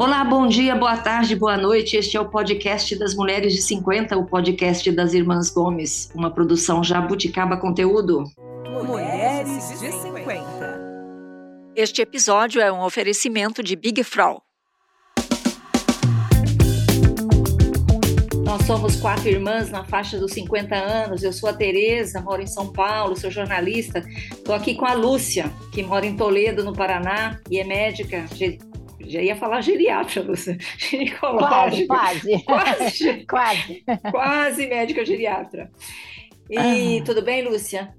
Olá, bom dia, boa tarde, boa noite. Este é o podcast das Mulheres de 50, o podcast das Irmãs Gomes, uma produção Jabuticaba Conteúdo. Mulheres de 50. Este episódio é um oferecimento de Big Frau. Nós somos quatro irmãs na faixa dos 50 anos. Eu sou a Tereza, moro em São Paulo, sou jornalista. Estou aqui com a Lúcia, que mora em Toledo, no Paraná, e é médica, já ia falar geriatra, Lúcia. Ginecológica. Quase, quase. quase. Quase médica geriatra. E ah. tudo bem, Lúcia?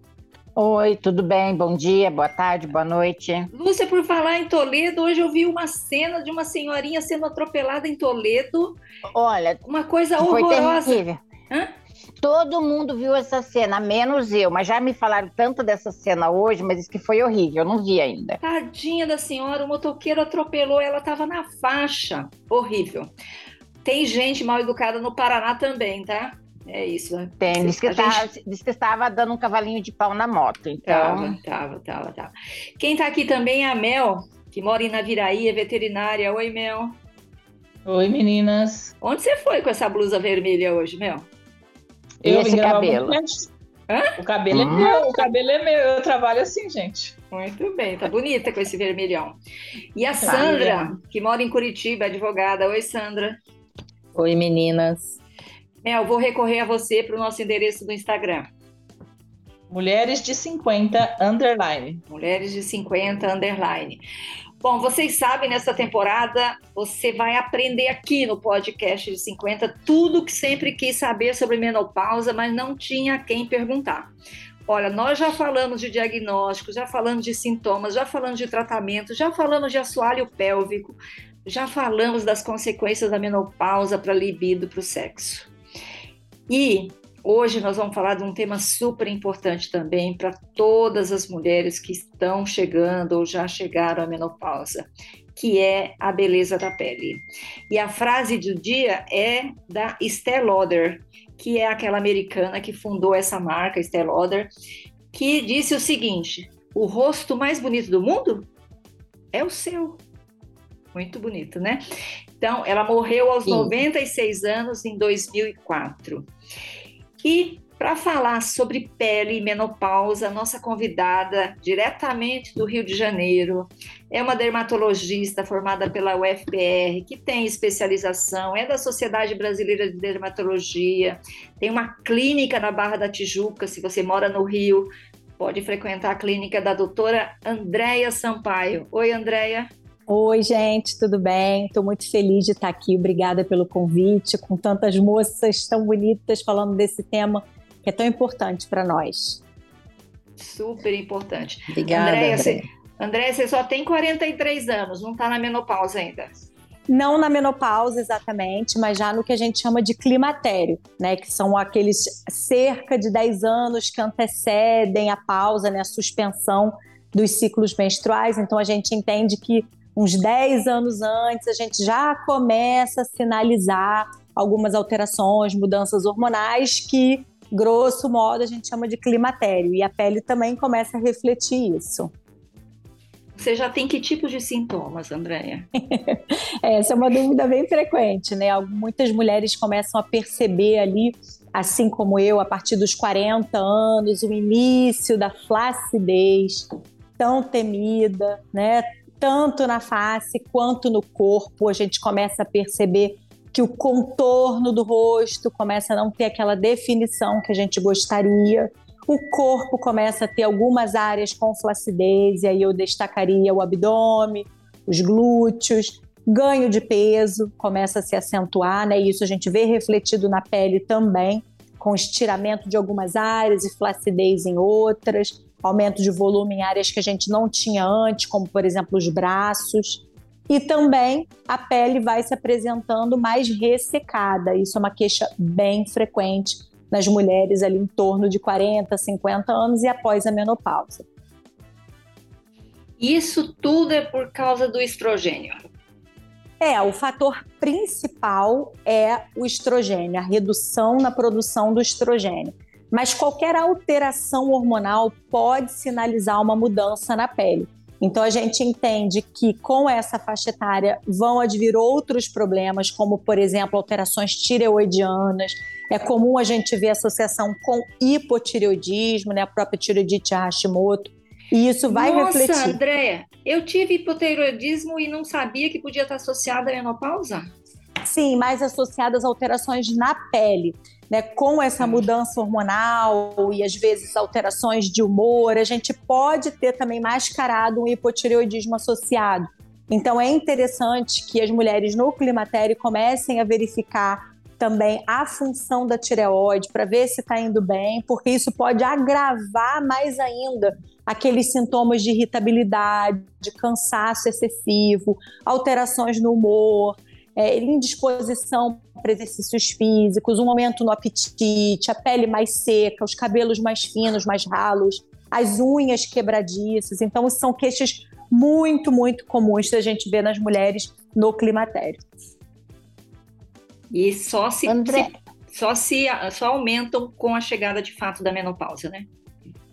Oi, tudo bem? Bom dia, boa tarde, boa noite. Lúcia, por falar em Toledo, hoje eu vi uma cena de uma senhorinha sendo atropelada em Toledo. Olha, uma coisa horrorosa. Foi terrível. Hã? Todo mundo viu essa cena, menos eu. Mas já me falaram tanto dessa cena hoje, mas isso que foi horrível, eu não vi ainda. Tadinha da senhora, o motoqueiro atropelou, ela estava na faixa. Horrível. Tem gente mal educada no Paraná também, tá? É isso. Né? Tem, diz que, estava, gente... diz que estava dando um cavalinho de pau na moto. Então... Tava, tava, tava, tava. Quem está aqui também é a Mel, que mora em Naviraí, é veterinária. Oi, Mel. Oi, meninas. Onde você foi com essa blusa vermelha hoje, Mel? Eu esse cabelo. O cabelo hum. é meu, o cabelo é meu. Eu trabalho assim, gente. Muito bem, tá bonita com esse vermelhão. E a Sandra, que mora em Curitiba, advogada. Oi, Sandra. Oi, meninas. Mel, vou recorrer a você para o nosso endereço do Instagram. Mulheres de 50 underline. Mulheres de 50 underline. Bom, vocês sabem, nessa temporada você vai aprender aqui no podcast de 50 tudo que sempre quis saber sobre menopausa, mas não tinha quem perguntar. Olha, nós já falamos de diagnóstico, já falamos de sintomas, já falamos de tratamento, já falamos de assoalho pélvico, já falamos das consequências da menopausa para a libido, para o sexo. E Hoje nós vamos falar de um tema super importante também para todas as mulheres que estão chegando ou já chegaram à menopausa, que é a beleza da pele. E a frase do dia é da Estée Lauder, que é aquela americana que fundou essa marca, Estée Lauder, que disse o seguinte: o rosto mais bonito do mundo é o seu. Muito bonito, né? Então, ela morreu aos Sim. 96 anos em 2004. E para falar sobre pele e menopausa, nossa convidada, diretamente do Rio de Janeiro, é uma dermatologista formada pela UFPR, que tem especialização, é da Sociedade Brasileira de Dermatologia, tem uma clínica na Barra da Tijuca, se você mora no Rio, pode frequentar a clínica da doutora Andréia Sampaio. Oi, Andréia. Oi, gente, tudo bem? Estou muito feliz de estar aqui. Obrigada pelo convite, com tantas moças tão bonitas falando desse tema que é tão importante para nós. Super importante. Obrigada, Andréia. Você, Andréia, você só tem 43 anos, não está na menopausa ainda. Não na menopausa exatamente, mas já no que a gente chama de climatério, né? Que são aqueles cerca de 10 anos que antecedem a pausa, né? A suspensão dos ciclos menstruais. Então a gente entende que uns 10 anos antes, a gente já começa a sinalizar algumas alterações, mudanças hormonais que, grosso modo, a gente chama de climatério. E a pele também começa a refletir isso. Você já tem que tipo de sintomas, Andréia? Essa é uma dúvida bem frequente, né? Muitas mulheres começam a perceber ali, assim como eu, a partir dos 40 anos, o início da flacidez tão temida, né? Tanto na face quanto no corpo, a gente começa a perceber que o contorno do rosto começa a não ter aquela definição que a gente gostaria. O corpo começa a ter algumas áreas com flacidez, e aí eu destacaria o abdômen, os glúteos, ganho de peso começa a se acentuar, né? E isso a gente vê refletido na pele também, com estiramento de algumas áreas e flacidez em outras aumento de volume em áreas que a gente não tinha antes, como por exemplo os braços. E também a pele vai se apresentando mais ressecada. Isso é uma queixa bem frequente nas mulheres ali em torno de 40, 50 anos e após a menopausa. Isso tudo é por causa do estrogênio. É, o fator principal é o estrogênio, a redução na produção do estrogênio. Mas qualquer alteração hormonal pode sinalizar uma mudança na pele. Então a gente entende que com essa faixa etária vão advir outros problemas, como por exemplo alterações tireoidianas. É comum a gente ver associação com hipotireoidismo, né, a própria tireoidite Hashimoto. E isso vai Nossa, refletir. Andréia, eu tive hipotireoidismo e não sabia que podia estar associado à menopausa. Sim, mais associadas a alterações na pele. Né, com essa mudança hormonal e às vezes alterações de humor, a gente pode ter também mascarado um hipotireoidismo associado. Então é interessante que as mulheres no climatério comecem a verificar também a função da tireoide para ver se está indo bem, porque isso pode agravar mais ainda aqueles sintomas de irritabilidade, de cansaço excessivo, alterações no humor, é, indisposição para exercícios físicos, um aumento no apetite, a pele mais seca, os cabelos mais finos, mais ralos, as unhas quebradiças. Então, são queixas muito, muito comuns da gente ver nas mulheres no climatério. E só se, André. se- só se só aumentam com a chegada de fato da menopausa, né?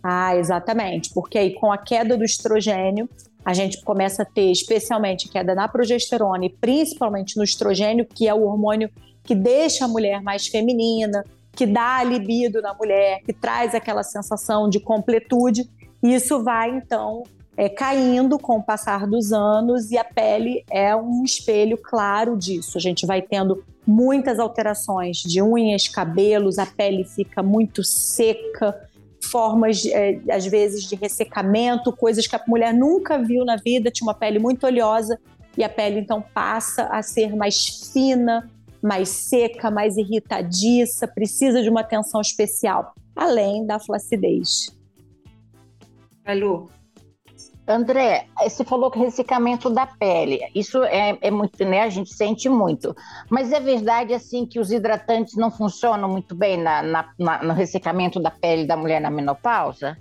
Ah, exatamente, porque aí com a queda do estrogênio, a gente começa a ter especialmente queda na progesterona e principalmente no estrogênio, que é o hormônio que deixa a mulher mais feminina, que dá libido na mulher, que traz aquela sensação de completude. E isso vai então é, caindo com o passar dos anos e a pele é um espelho claro disso. A gente vai tendo muitas alterações de unhas, cabelos, a pele fica muito seca, formas, é, às vezes, de ressecamento, coisas que a mulher nunca viu na vida, tinha uma pele muito oleosa, e a pele então passa a ser mais fina, mais seca, mais irritadiça, precisa de uma atenção especial, além da flacidez. Alô? André, você falou que ressecamento da pele, isso é, é muito, né? A gente sente muito. Mas é verdade, assim, que os hidratantes não funcionam muito bem na, na- na- no ressecamento da pele da mulher na menopausa?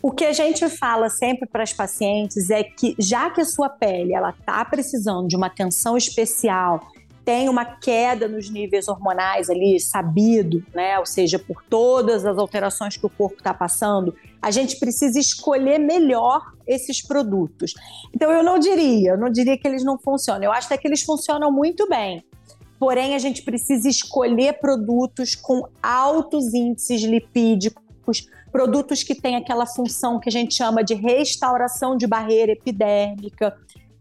O que a gente fala sempre para as pacientes é que, já que a sua pele ela está precisando de uma atenção especial, tem uma queda nos níveis hormonais ali, sabido, né? Ou seja, por todas as alterações que o corpo está passando, a gente precisa escolher melhor esses produtos. Então, eu não diria, eu não diria que eles não funcionam. Eu acho até que eles funcionam muito bem. Porém, a gente precisa escolher produtos com altos índices lipídicos, produtos que têm aquela função que a gente chama de restauração de barreira epidérmica,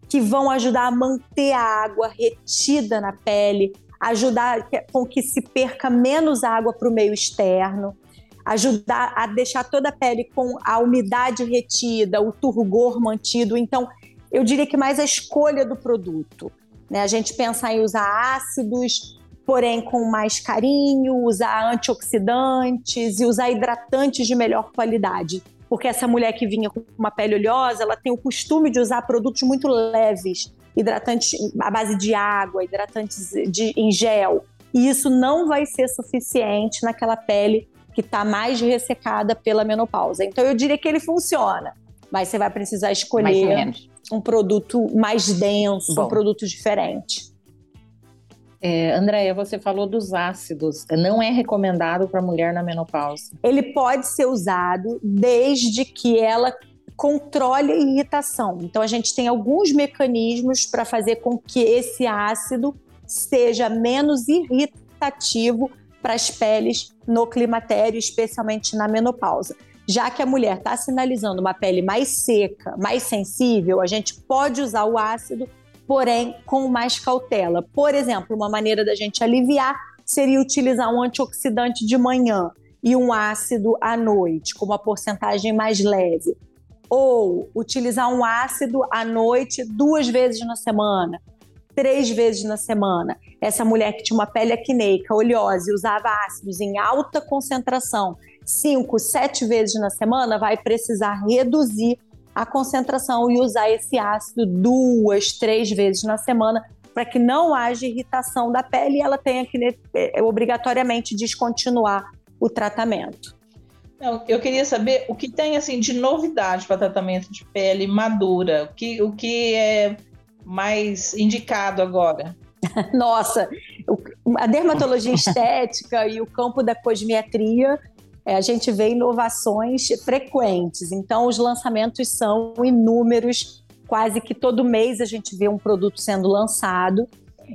que vão ajudar a manter a água retida na pele, ajudar com que se perca menos água para o meio externo, ajudar a deixar toda a pele com a umidade retida, o turgor mantido. Então, eu diria que mais a escolha do produto. Né? A gente pensar em usar ácidos, porém com mais carinho, usar antioxidantes e usar hidratantes de melhor qualidade. Porque essa mulher que vinha com uma pele oleosa, ela tem o costume de usar produtos muito leves, hidratantes à base de água, hidratantes de, em gel. E isso não vai ser suficiente naquela pele que está mais ressecada pela menopausa. Então eu diria que ele funciona, mas você vai precisar escolher um produto mais denso, Bom. um produto diferente. É, Andréia, você falou dos ácidos. Não é recomendado para mulher na menopausa. Ele pode ser usado desde que ela controle a irritação. Então a gente tem alguns mecanismos para fazer com que esse ácido seja menos irritativo para as peles no climatério, especialmente na menopausa. Já que a mulher está sinalizando uma pele mais seca, mais sensível, a gente pode usar o ácido, porém com mais cautela. Por exemplo, uma maneira da gente aliviar seria utilizar um antioxidante de manhã e um ácido à noite, com uma porcentagem mais leve. Ou utilizar um ácido à noite duas vezes na semana, três vezes na semana. Essa mulher que tinha uma pele acneica, oleosa e usava ácidos em alta concentração, cinco, sete vezes na semana, vai precisar reduzir a concentração e usar esse ácido duas, três vezes na semana para que não haja irritação da pele e ela tenha que eh, obrigatoriamente descontinuar o tratamento. Não, eu queria saber o que tem assim de novidade para tratamento de pele madura, o que, o que é mais indicado agora. Nossa, a dermatologia estética e o campo da cosmetria é, a gente vê inovações frequentes. Então, os lançamentos são inúmeros, quase que todo mês a gente vê um produto sendo lançado.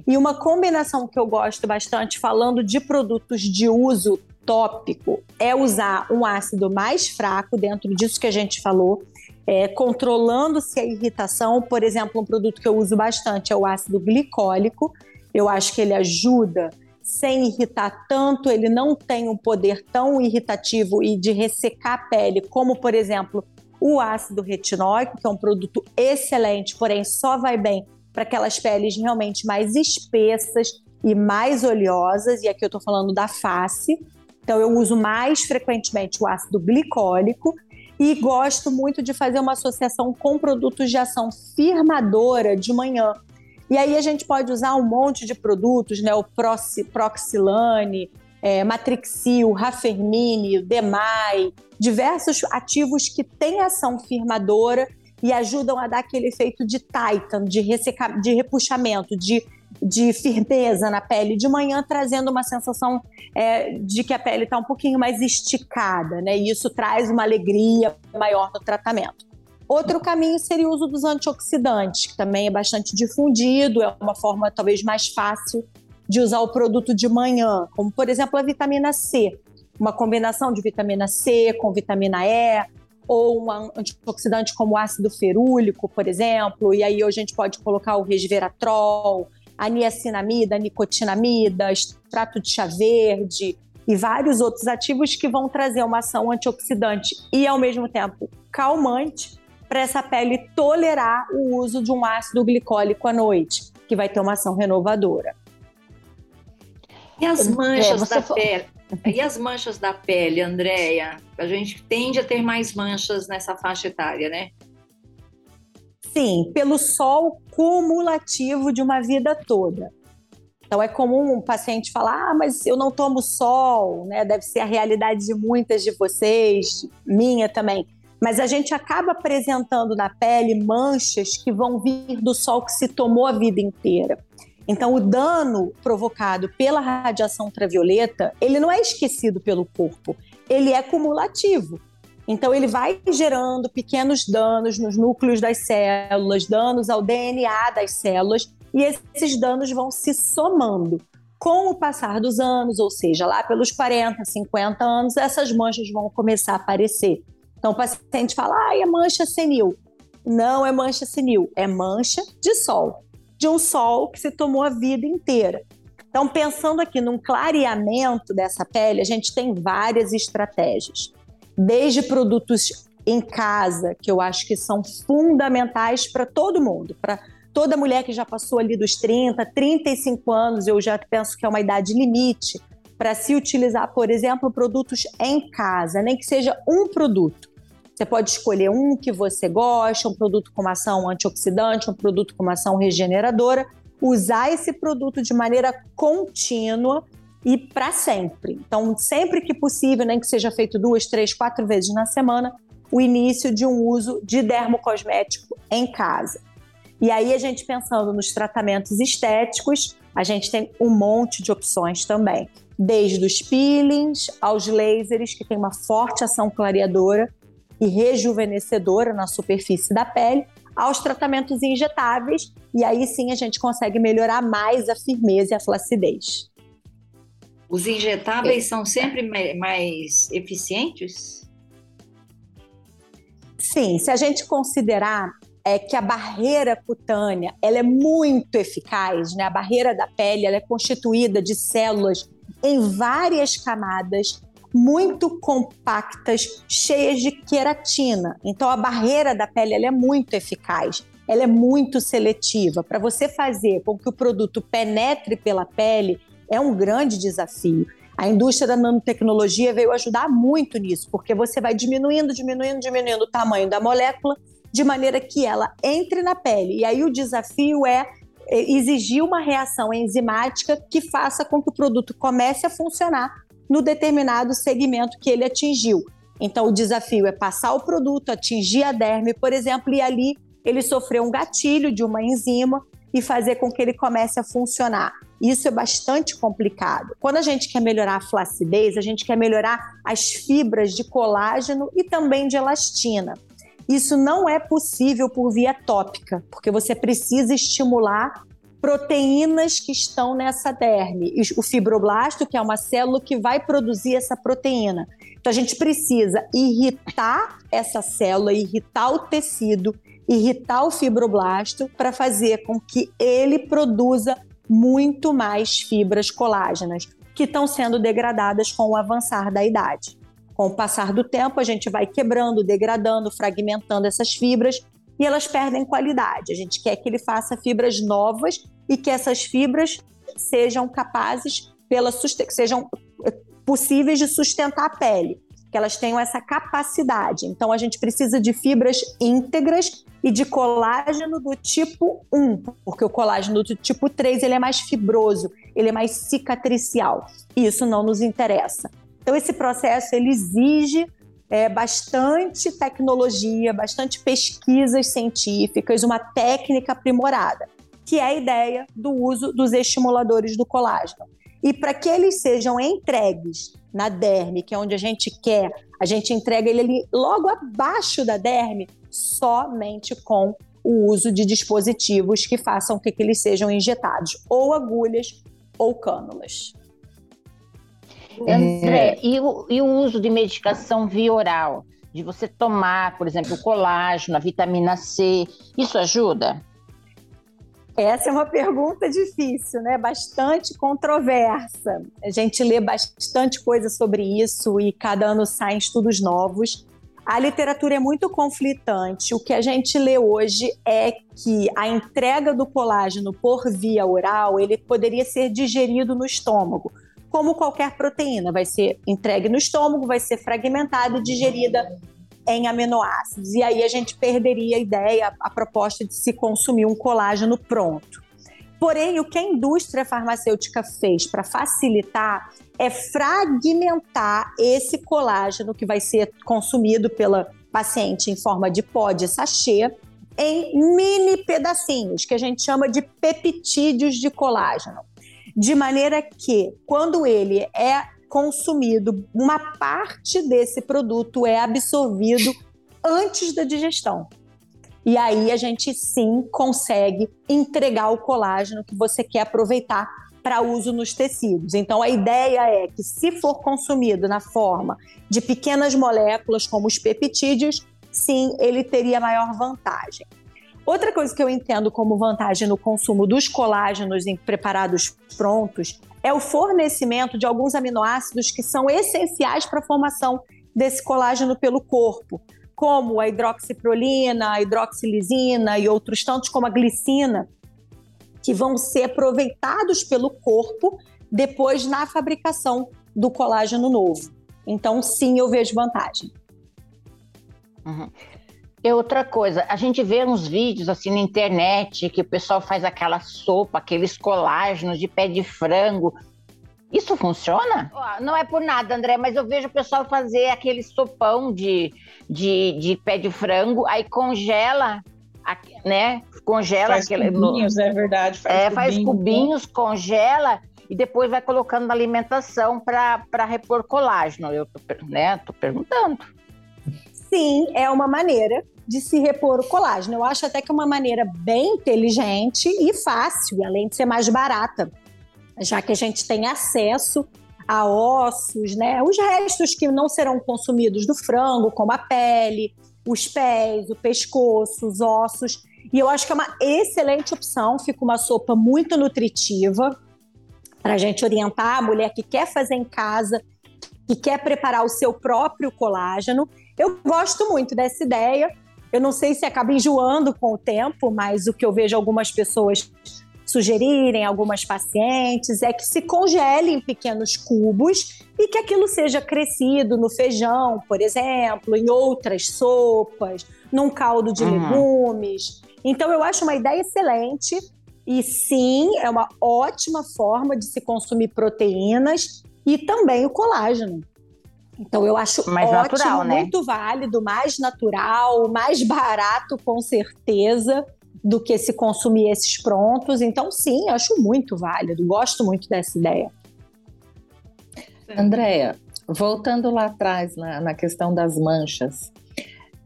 E uma combinação que eu gosto bastante, falando de produtos de uso tópico, é usar um ácido mais fraco, dentro disso que a gente falou, é, controlando-se a irritação. Por exemplo, um produto que eu uso bastante é o ácido glicólico. Eu acho que ele ajuda sem irritar tanto, ele não tem um poder tão irritativo e de ressecar a pele, como, por exemplo, o ácido retinóico, que é um produto excelente, porém só vai bem para aquelas peles realmente mais espessas e mais oleosas, e aqui eu estou falando da face. Então, eu uso mais frequentemente o ácido glicólico e gosto muito de fazer uma associação com produtos de ação firmadora de manhã. E aí a gente pode usar um monte de produtos, né? O Proxilane, é, Matrixil, Rafermine, Demai, diversos ativos que têm ação firmadora e ajudam a dar aquele efeito de titan, de, de repuxamento, de, de firmeza na pele de manhã, trazendo uma sensação é, de que a pele está um pouquinho mais esticada, né? E isso traz uma alegria maior no tratamento. Outro caminho seria o uso dos antioxidantes, que também é bastante difundido, é uma forma talvez mais fácil de usar o produto de manhã, como por exemplo a vitamina C. Uma combinação de vitamina C com vitamina E, ou um antioxidante como ácido ferúlico, por exemplo, e aí hoje a gente pode colocar o resveratrol, a niacinamida, a nicotinamida, extrato de chá verde e vários outros ativos que vão trazer uma ação antioxidante e ao mesmo tempo calmante para essa pele tolerar o uso de um ácido glicólico à noite, que vai ter uma ação renovadora. E as é, manchas é, da pele? E as manchas da pele, Andréia? A gente tende a ter mais manchas nessa faixa etária, né? Sim, pelo sol cumulativo de uma vida toda. Então é comum um paciente falar: "Ah, mas eu não tomo sol", né? Deve ser a realidade de muitas de vocês, minha também. Mas a gente acaba apresentando na pele manchas que vão vir do sol que se tomou a vida inteira. Então, o dano provocado pela radiação ultravioleta, ele não é esquecido pelo corpo, ele é cumulativo. Então, ele vai gerando pequenos danos nos núcleos das células, danos ao DNA das células, e esses danos vão se somando. Com o passar dos anos, ou seja, lá pelos 40, 50 anos, essas manchas vão começar a aparecer. Então, o paciente fala, ah, é mancha senil. Não é mancha senil, é mancha de sol de um sol que se tomou a vida inteira. Então, pensando aqui num clareamento dessa pele, a gente tem várias estratégias. Desde produtos em casa, que eu acho que são fundamentais para todo mundo, para toda mulher que já passou ali dos 30, 35 anos, eu já penso que é uma idade limite para se utilizar, por exemplo, produtos em casa, nem que seja um produto. Você pode escolher um que você gosta, um produto com ação antioxidante, um produto com ação regeneradora, usar esse produto de maneira contínua e para sempre. Então, sempre que possível, nem que seja feito duas, três, quatro vezes na semana, o início de um uso de dermocosmético em casa. E aí, a gente pensando nos tratamentos estéticos, a gente tem um monte de opções também. Desde os peelings aos lasers, que tem uma forte ação clareadora, e rejuvenescedora na superfície da pele, aos tratamentos injetáveis, e aí sim a gente consegue melhorar mais a firmeza e a flacidez. Os injetáveis é. são sempre mais eficientes? Sim, se a gente considerar é que a barreira cutânea ela é muito eficaz, né? A barreira da pele ela é constituída de células em várias camadas muito compactas, cheias de queratina. Então a barreira da pele é muito eficaz, ela é muito seletiva. Para você fazer com que o produto penetre pela pele é um grande desafio. A indústria da nanotecnologia veio ajudar muito nisso, porque você vai diminuindo, diminuindo, diminuindo o tamanho da molécula de maneira que ela entre na pele. E aí o desafio é, é exigir uma reação enzimática que faça com que o produto comece a funcionar no determinado segmento que ele atingiu. Então, o desafio é passar o produto, atingir a derme, por exemplo, e ali ele sofreu um gatilho de uma enzima e fazer com que ele comece a funcionar. Isso é bastante complicado. Quando a gente quer melhorar a flacidez, a gente quer melhorar as fibras de colágeno e também de elastina. Isso não é possível por via tópica, porque você precisa estimular proteínas que estão nessa derme. O fibroblasto, que é uma célula que vai produzir essa proteína. Então a gente precisa irritar essa célula, irritar o tecido, irritar o fibroblasto para fazer com que ele produza muito mais fibras colágenas que estão sendo degradadas com o avançar da idade. Com o passar do tempo, a gente vai quebrando, degradando, fragmentando essas fibras e elas perdem qualidade. A gente quer que ele faça fibras novas e que essas fibras sejam capazes, pela sejam eh, possíveis de sustentar a pele, que elas tenham essa capacidade. Então a gente precisa de fibras íntegras e de colágeno do tipo 1, porque o colágeno do tipo 3 ele é mais fibroso, ele é mais cicatricial. E isso não nos interessa. Então, esse processo ele exige é, bastante tecnologia, bastante pesquisas científicas, uma técnica aprimorada, que é a ideia do uso dos estimuladores do colágeno. E para que eles sejam entregues na derme, que é onde a gente quer, a gente entrega ele ali logo abaixo da derme, somente com o uso de dispositivos que façam com que eles sejam injetados, ou agulhas ou cânulas. André, e o, e o uso de medicação via oral? De você tomar, por exemplo, o colágeno, a vitamina C, isso ajuda? Essa é uma pergunta difícil, né? Bastante controversa. A gente lê bastante coisa sobre isso e cada ano saem estudos novos. A literatura é muito conflitante. O que a gente lê hoje é que a entrega do colágeno por via oral ele poderia ser digerido no estômago como qualquer proteína, vai ser entregue no estômago, vai ser fragmentada e digerida em aminoácidos. E aí a gente perderia a ideia, a proposta de se consumir um colágeno pronto. Porém, o que a indústria farmacêutica fez para facilitar é fragmentar esse colágeno que vai ser consumido pela paciente em forma de pó de sachê em mini pedacinhos, que a gente chama de peptídeos de colágeno de maneira que, quando ele é consumido, uma parte desse produto é absorvido antes da digestão. E aí a gente sim consegue entregar o colágeno que você quer aproveitar para uso nos tecidos. Então a ideia é que se for consumido na forma de pequenas moléculas como os peptídeos, sim, ele teria maior vantagem. Outra coisa que eu entendo como vantagem no consumo dos colágenos em preparados prontos é o fornecimento de alguns aminoácidos que são essenciais para a formação desse colágeno pelo corpo, como a hidroxiprolina, a hidroxilisina e outros tantos como a glicina, que vão ser aproveitados pelo corpo depois na fabricação do colágeno novo. Então, sim, eu vejo vantagem. Uhum. E outra coisa, a gente vê uns vídeos assim na internet que o pessoal faz aquela sopa, aqueles colágenos de pé de frango. Isso funciona? Não é por nada, André, mas eu vejo o pessoal fazer aquele sopão de, de, de pé de frango, aí congela, né? Congela faz aquele. Cubinhos, no... é verdade. Faz é, cubinhos, faz cubinhos, né? congela e depois vai colocando na alimentação para repor colágeno. Eu tô, né, tô perguntando sim, é uma maneira de se repor o colágeno. Eu acho até que é uma maneira bem inteligente e fácil, além de ser mais barata, já que a gente tem acesso a ossos, né? Os restos que não serão consumidos do frango, como a pele, os pés, o pescoço, os ossos. E eu acho que é uma excelente opção, fica uma sopa muito nutritiva para a gente orientar a mulher que quer fazer em casa, que quer preparar o seu próprio colágeno eu gosto muito dessa ideia. Eu não sei se acaba enjoando com o tempo, mas o que eu vejo algumas pessoas sugerirem, algumas pacientes, é que se congele em pequenos cubos e que aquilo seja crescido no feijão, por exemplo, em outras sopas, num caldo de uhum. legumes. Então, eu acho uma ideia excelente. E sim, é uma ótima forma de se consumir proteínas e também o colágeno. Então eu acho mais ótimo, natural, né? muito válido, mais natural, mais barato com certeza. do que se consumir esses prontos. Então, sim, acho muito válido, gosto muito dessa ideia. Andréia, voltando lá atrás na, na questão das manchas,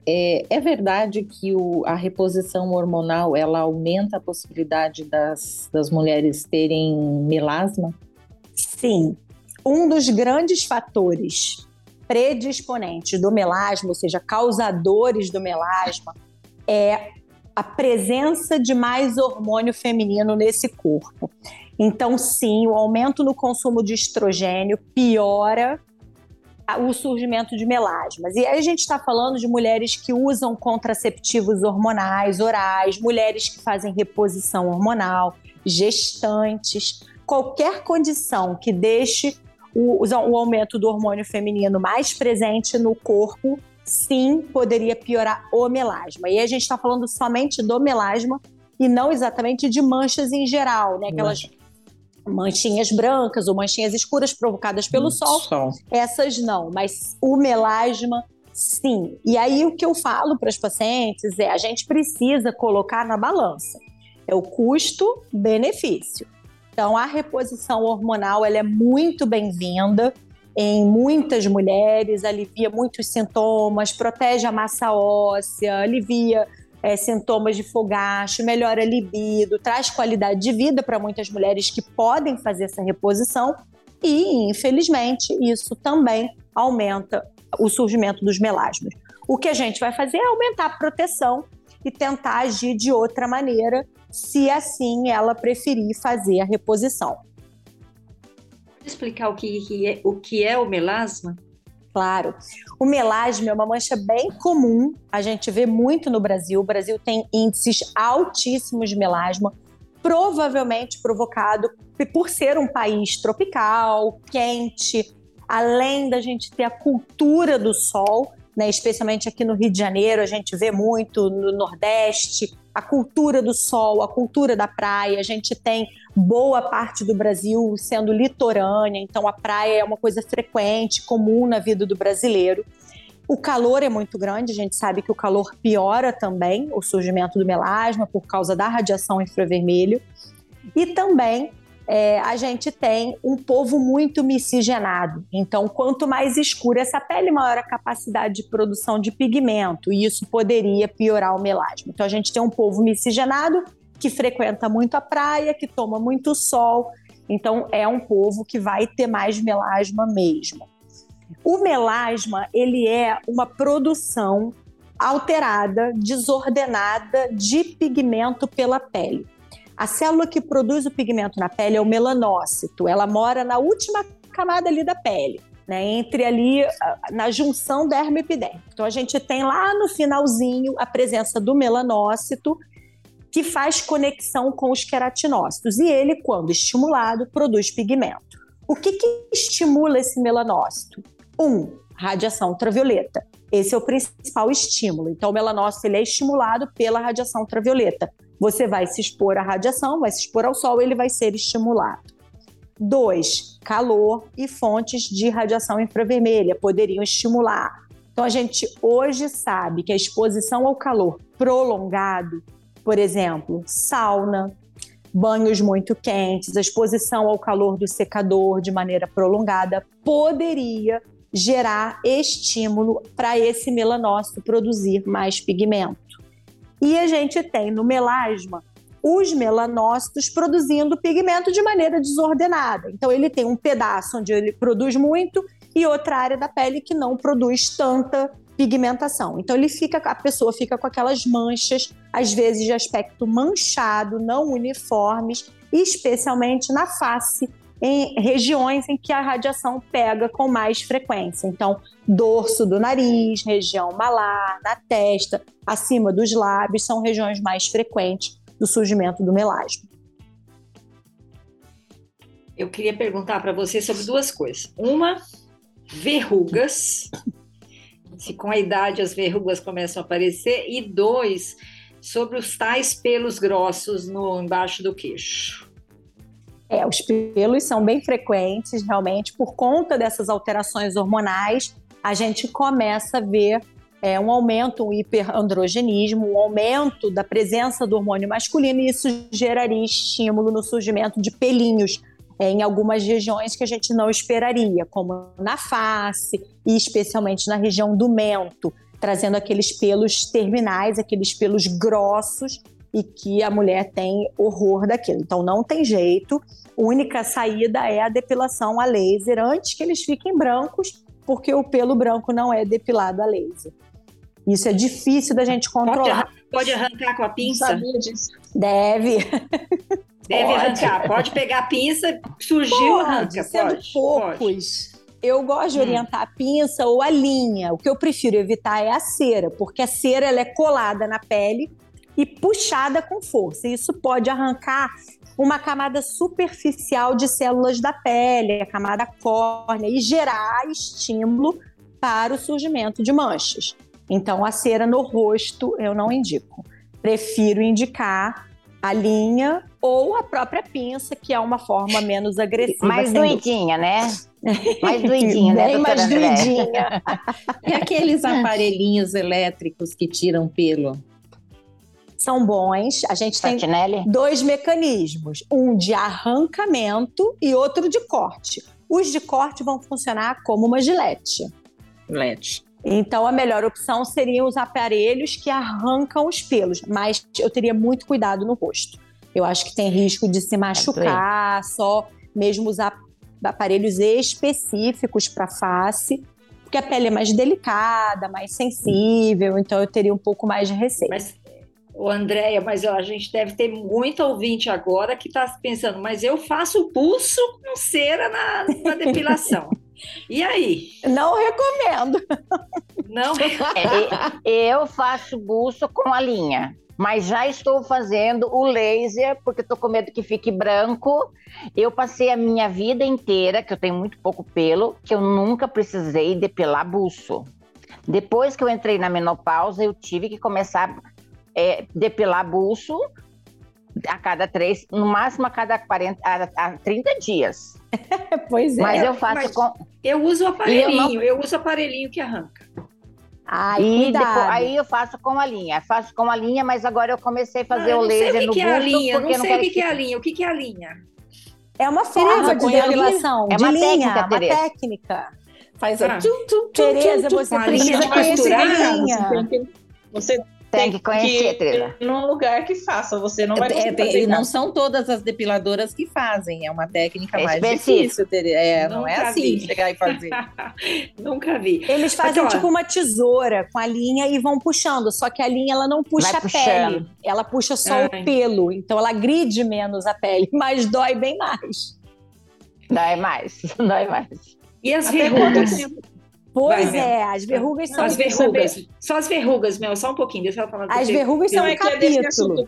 é, é verdade que o, a reposição hormonal ela aumenta a possibilidade das, das mulheres terem melasma? Sim. Um dos grandes fatores predisponentes do melasma, ou seja, causadores do melasma, é a presença de mais hormônio feminino nesse corpo. Então, sim, o aumento no consumo de estrogênio piora o surgimento de melasmas. E aí a gente está falando de mulheres que usam contraceptivos hormonais orais, mulheres que fazem reposição hormonal, gestantes, qualquer condição que deixe o, o aumento do hormônio feminino mais presente no corpo, sim, poderia piorar o melasma. E a gente está falando somente do melasma e não exatamente de manchas em geral, né? Aquelas manchinhas brancas ou manchinhas escuras provocadas pelo sol, sol. Essas não, mas o melasma sim. E aí o que eu falo para as pacientes é a gente precisa colocar na balança. É o custo-benefício. Então a reposição hormonal ela é muito bem-vinda em muitas mulheres, alivia muitos sintomas, protege a massa óssea, alivia é, sintomas de fogacho, melhora a libido, traz qualidade de vida para muitas mulheres que podem fazer essa reposição e, infelizmente, isso também aumenta o surgimento dos melasmas. O que a gente vai fazer é aumentar a proteção e tentar agir de outra maneira, se assim ela preferir fazer a reposição. Pode explicar o que, que é, o que é o melasma? claro. O melasma é uma mancha bem comum, a gente vê muito no Brasil. O Brasil tem índices altíssimos de melasma, provavelmente provocado por ser um país tropical, quente, além da gente ter a cultura do sol, né, especialmente aqui no Rio de Janeiro, a gente vê muito no Nordeste, a cultura do sol, a cultura da praia. A gente tem boa parte do Brasil sendo litorânea, então a praia é uma coisa frequente, comum na vida do brasileiro. O calor é muito grande, a gente sabe que o calor piora também o surgimento do melasma por causa da radiação infravermelho. E também é, a gente tem um povo muito miscigenado. Então, quanto mais escura essa pele, maior a capacidade de produção de pigmento, e isso poderia piorar o melasma. Então, a gente tem um povo miscigenado que frequenta muito a praia, que toma muito sol. Então, é um povo que vai ter mais melasma mesmo. O melasma, ele é uma produção alterada, desordenada de pigmento pela pele. A célula que produz o pigmento na pele é o melanócito. Ela mora na última camada ali da pele, né? Entre ali na junção dermo epidérmico. Então a gente tem lá no finalzinho a presença do melanócito que faz conexão com os queratinócitos. E ele, quando estimulado, produz pigmento. O que, que estimula esse melanócito? Um, radiação ultravioleta. Esse é o principal estímulo. Então, o melanócito ele é estimulado pela radiação ultravioleta. Você vai se expor à radiação, vai se expor ao sol, ele vai ser estimulado. Dois, calor e fontes de radiação infravermelha poderiam estimular. Então, a gente hoje sabe que a exposição ao calor prolongado por exemplo, sauna, banhos muito quentes, a exposição ao calor do secador de maneira prolongada poderia gerar estímulo para esse melanócito produzir mais pigmento. E a gente tem no melasma os melanócitos produzindo pigmento de maneira desordenada. Então ele tem um pedaço onde ele produz muito e outra área da pele que não produz tanta pigmentação. Então ele fica, a pessoa fica com aquelas manchas, às vezes de aspecto manchado, não uniformes, especialmente na face, em regiões em que a radiação pega com mais frequência. Então, dorso do nariz, região malar, na testa, acima dos lábios, são regiões mais frequentes do surgimento do melasma. Eu queria perguntar para você sobre duas coisas. Uma, verrugas se com a idade as verrugas começam a aparecer, e dois, sobre os tais pelos grossos no embaixo do queixo. É, os pelos são bem frequentes, realmente, por conta dessas alterações hormonais, a gente começa a ver é, um aumento, um hiperandrogenismo, um aumento da presença do hormônio masculino, e isso geraria estímulo no surgimento de pelinhos é, em algumas regiões que a gente não esperaria, como na face e especialmente na região do mento, trazendo aqueles pelos terminais, aqueles pelos grossos e que a mulher tem horror daquilo. Então não tem jeito. A única saída é a depilação a laser antes que eles fiquem brancos, porque o pelo branco não é depilado a laser. Isso é difícil da gente controlar. Pode, pode arrancar com a pinça? Sabia disso. Deve. Deve Pode. arrancar. Pode pegar a pinça, surgiu, Pode, arranca. sendo Pode, poucos. pode. Eu gosto de Hum. orientar a pinça ou a linha. O que eu prefiro evitar é a cera, porque a cera ela é colada na pele e puxada com força. Isso pode arrancar uma camada superficial de células da pele, a camada córnea, e gerar estímulo para o surgimento de manchas. Então, a cera no rosto eu não indico. Prefiro indicar a linha ou a própria pinça, que é uma forma menos agressiva. Mais doidinha, né? Mais doidinha, né, Bem mais André? doidinha. E aqueles aparelhinhos elétricos que tiram pelo? São bons. A gente tem dois mecanismos: um de arrancamento e outro de corte. Os de corte vão funcionar como uma gilete. LED. Então, a melhor opção seriam os aparelhos que arrancam os pelos, mas eu teria muito cuidado no rosto. Eu acho que tem risco de se machucar, só mesmo usar aparelhos específicos para face, porque a pele é mais delicada, mais sensível, então eu teria um pouco mais de receio. Mas, o Andréia, mas ó, a gente deve ter muito ouvinte agora que está pensando, mas eu faço pulso com cera na, na depilação. E aí? Não recomendo. Não? É, eu faço buço com a linha, mas já estou fazendo o laser, porque estou com medo que fique branco. Eu passei a minha vida inteira, que eu tenho muito pouco pelo, que eu nunca precisei depilar buço. Depois que eu entrei na menopausa, eu tive que começar a depilar buço a cada três, no máximo a cada 40, a, a 30 dias. Pois é. Mas eu faço mas- com. Eu uso o aparelhinho, eu uso o aparelhinho que arranca. Cuidado. depois, aí eu faço com a linha. Faço com a linha, mas agora eu comecei a fazer Ah, eu o não sei laser o que no que é a busto, linha, porque não sei o que, que é a linha. O que, que é a linha? É uma forma Tereza, de depilação, É de uma linha, técnica, uma Tereza. técnica. Faz Ah. a tum, tum, tum, Tereza, você precisa de conhecer costurar, a Você linha. tem que, você Tem que conhecer, Tereza. num lugar que faça, você não vai É, tem- e não são todas as depiladoras que fazem, é uma técnica É mais difícil. Ter, é, não é assim vi. chegar e fazer. Nunca vi. Eles fazem ó, tipo uma tesoura com a linha e vão puxando, só que a linha ela não puxa a pele, ela puxa só Ai. o pelo, então ela gride menos a pele, mas dói bem mais. Dói mais, dói mais. E as Até quanto verrugas? tempo? Pois Vai, é, as verrugas são As verrugas. Só as verrugas, Mel, só um pouquinho, deixa eu falar as verrugas são um é que é desse capítulo.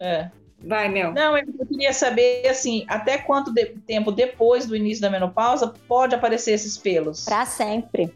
É. Vai, Mel. Não, eu queria saber, assim, até quanto de- tempo depois do início da menopausa pode aparecer esses pelos? Pra sempre.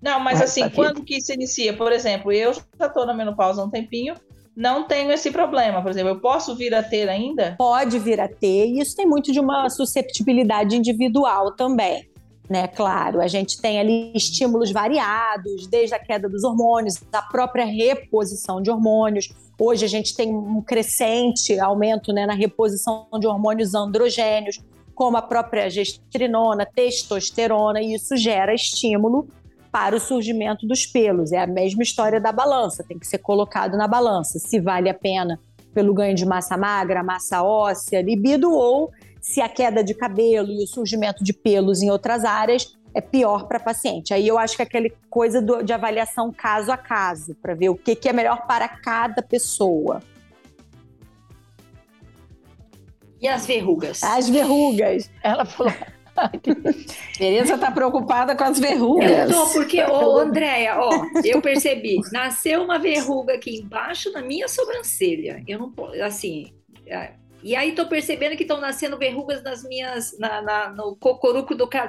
Não, mas Vai, assim, Patrícia. quando que se inicia? Por exemplo, eu já estou na menopausa há um tempinho, não tenho esse problema. Por exemplo, eu posso vir a ter ainda? Pode vir a ter, e isso tem muito de uma susceptibilidade individual também. Né, claro, a gente tem ali estímulos variados, desde a queda dos hormônios, da própria reposição de hormônios. Hoje a gente tem um crescente aumento né, na reposição de hormônios androgênios, como a própria gestrinona, testosterona, e isso gera estímulo para o surgimento dos pelos. É a mesma história da balança, tem que ser colocado na balança se vale a pena pelo ganho de massa magra, massa óssea, libido, ou se a queda de cabelo e o surgimento de pelos em outras áreas é pior para paciente. Aí eu acho que é aquela coisa do- de avaliação caso a caso, para ver o que, que é melhor para cada pessoa. E as verrugas? As verrugas. Ela falou, Tereza tá preocupada com as Eu verrugas. tô, porque, ô, Andréia, ó, eu percebi, nasceu uma verruga aqui embaixo na minha sobrancelha. Eu não posso, assim. E aí tô percebendo que estão nascendo verrugas nas minhas, na, na- no cocoruco do, da,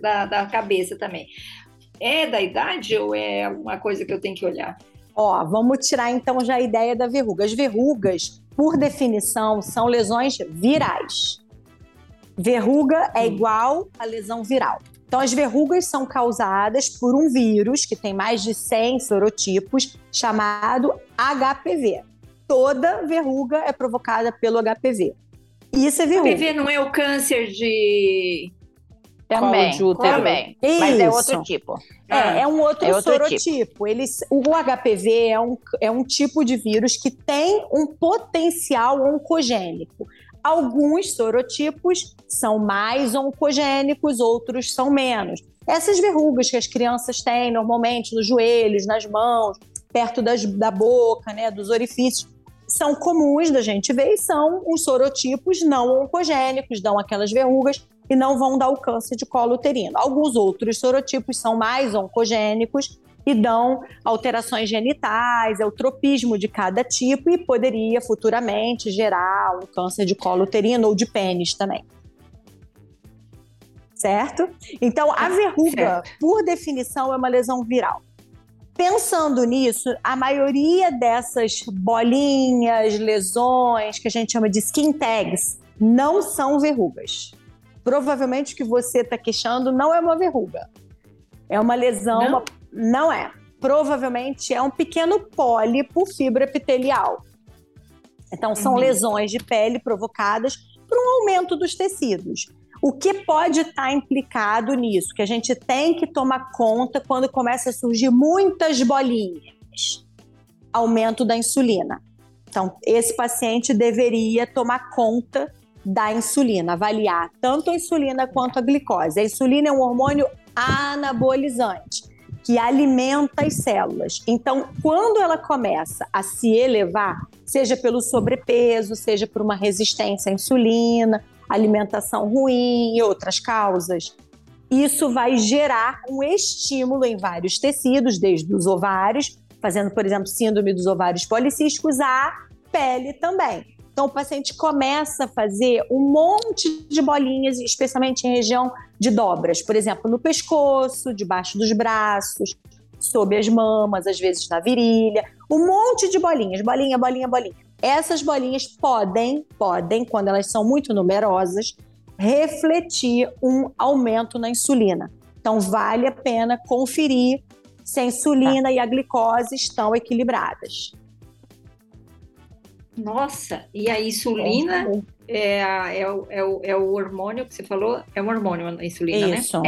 da, da cabeça também. É da idade ou é alguma coisa que eu tenho que olhar? Ó, vamos tirar então já a ideia da verruga. As verrugas, por definição, são lesões virais. Verruga é igual a lesão viral. Então, as verrugas são causadas por um vírus que tem mais de 100 sorotipos, chamado HPV. Toda verruga é provocada pelo HPV. Isso é verruga. HPV não é o câncer de também, de útero. também. Mas é outro tipo. É, é um outro, É outro sorotipo. Eles, o HPV é um, é um tipo de vírus que tem um potencial oncogênico. Alguns sorotipos são mais oncogênicos, outros são menos. Essas verrugas que as crianças têm normalmente nos joelhos, nas mãos, perto das, da boca, né, dos orifícios, são comuns da gente ver e são os sorotipos não oncogênicos, dão aquelas verrugas e não vão dar o câncer de colo uterino. Alguns outros sorotipos são mais oncogênicos e dão alterações genitais, é o tropismo de cada tipo e poderia futuramente gerar um câncer de colo uterino ou de pênis também. Certo? Então, a verruga, por definição, é uma lesão viral. Pensando nisso, a maioria dessas bolinhas, lesões, que a gente chama de skin tags, não são verrugas. Provavelmente o que você está queixando não é uma verruga. É uma lesão, Não? uma- não é. Provavelmente é um pequeno pólipo fibroepitelial. Então, são Uhum. lesões de pele provocadas por um aumento dos tecidos. O que pode estar implicado nisso? Que a gente tem que tomar conta quando começa a surgir muitas bolinhas. Aumento da insulina. Então, esse paciente deveria tomar conta da insulina, avaliar tanto a insulina quanto a glicose. A insulina é um hormônio anabolizante que alimenta as células. Então, quando ela começa a se elevar, seja pelo sobrepeso, seja por uma resistência à insulina, alimentação ruim e outras causas, isso vai gerar um estímulo em vários tecidos, desde os ovários, fazendo, por exemplo, síndrome dos ovários policísticos, à pele também. Então, o paciente começa a fazer um monte de bolinhas, especialmente em região de dobras, por exemplo, no pescoço, debaixo dos braços, sob as mamas, às vezes na virilha, um monte de bolinhas, bolinha, bolinha, bolinha. Essas bolinhas podem, podem, quando elas são muito numerosas, refletir um aumento na insulina. Então, vale a pena conferir se a insulina e a glicose estão equilibradas. Nossa, e a insulina é, é, o, é, o, é o hormônio que você falou? É um hormônio a insulina, né? Isso.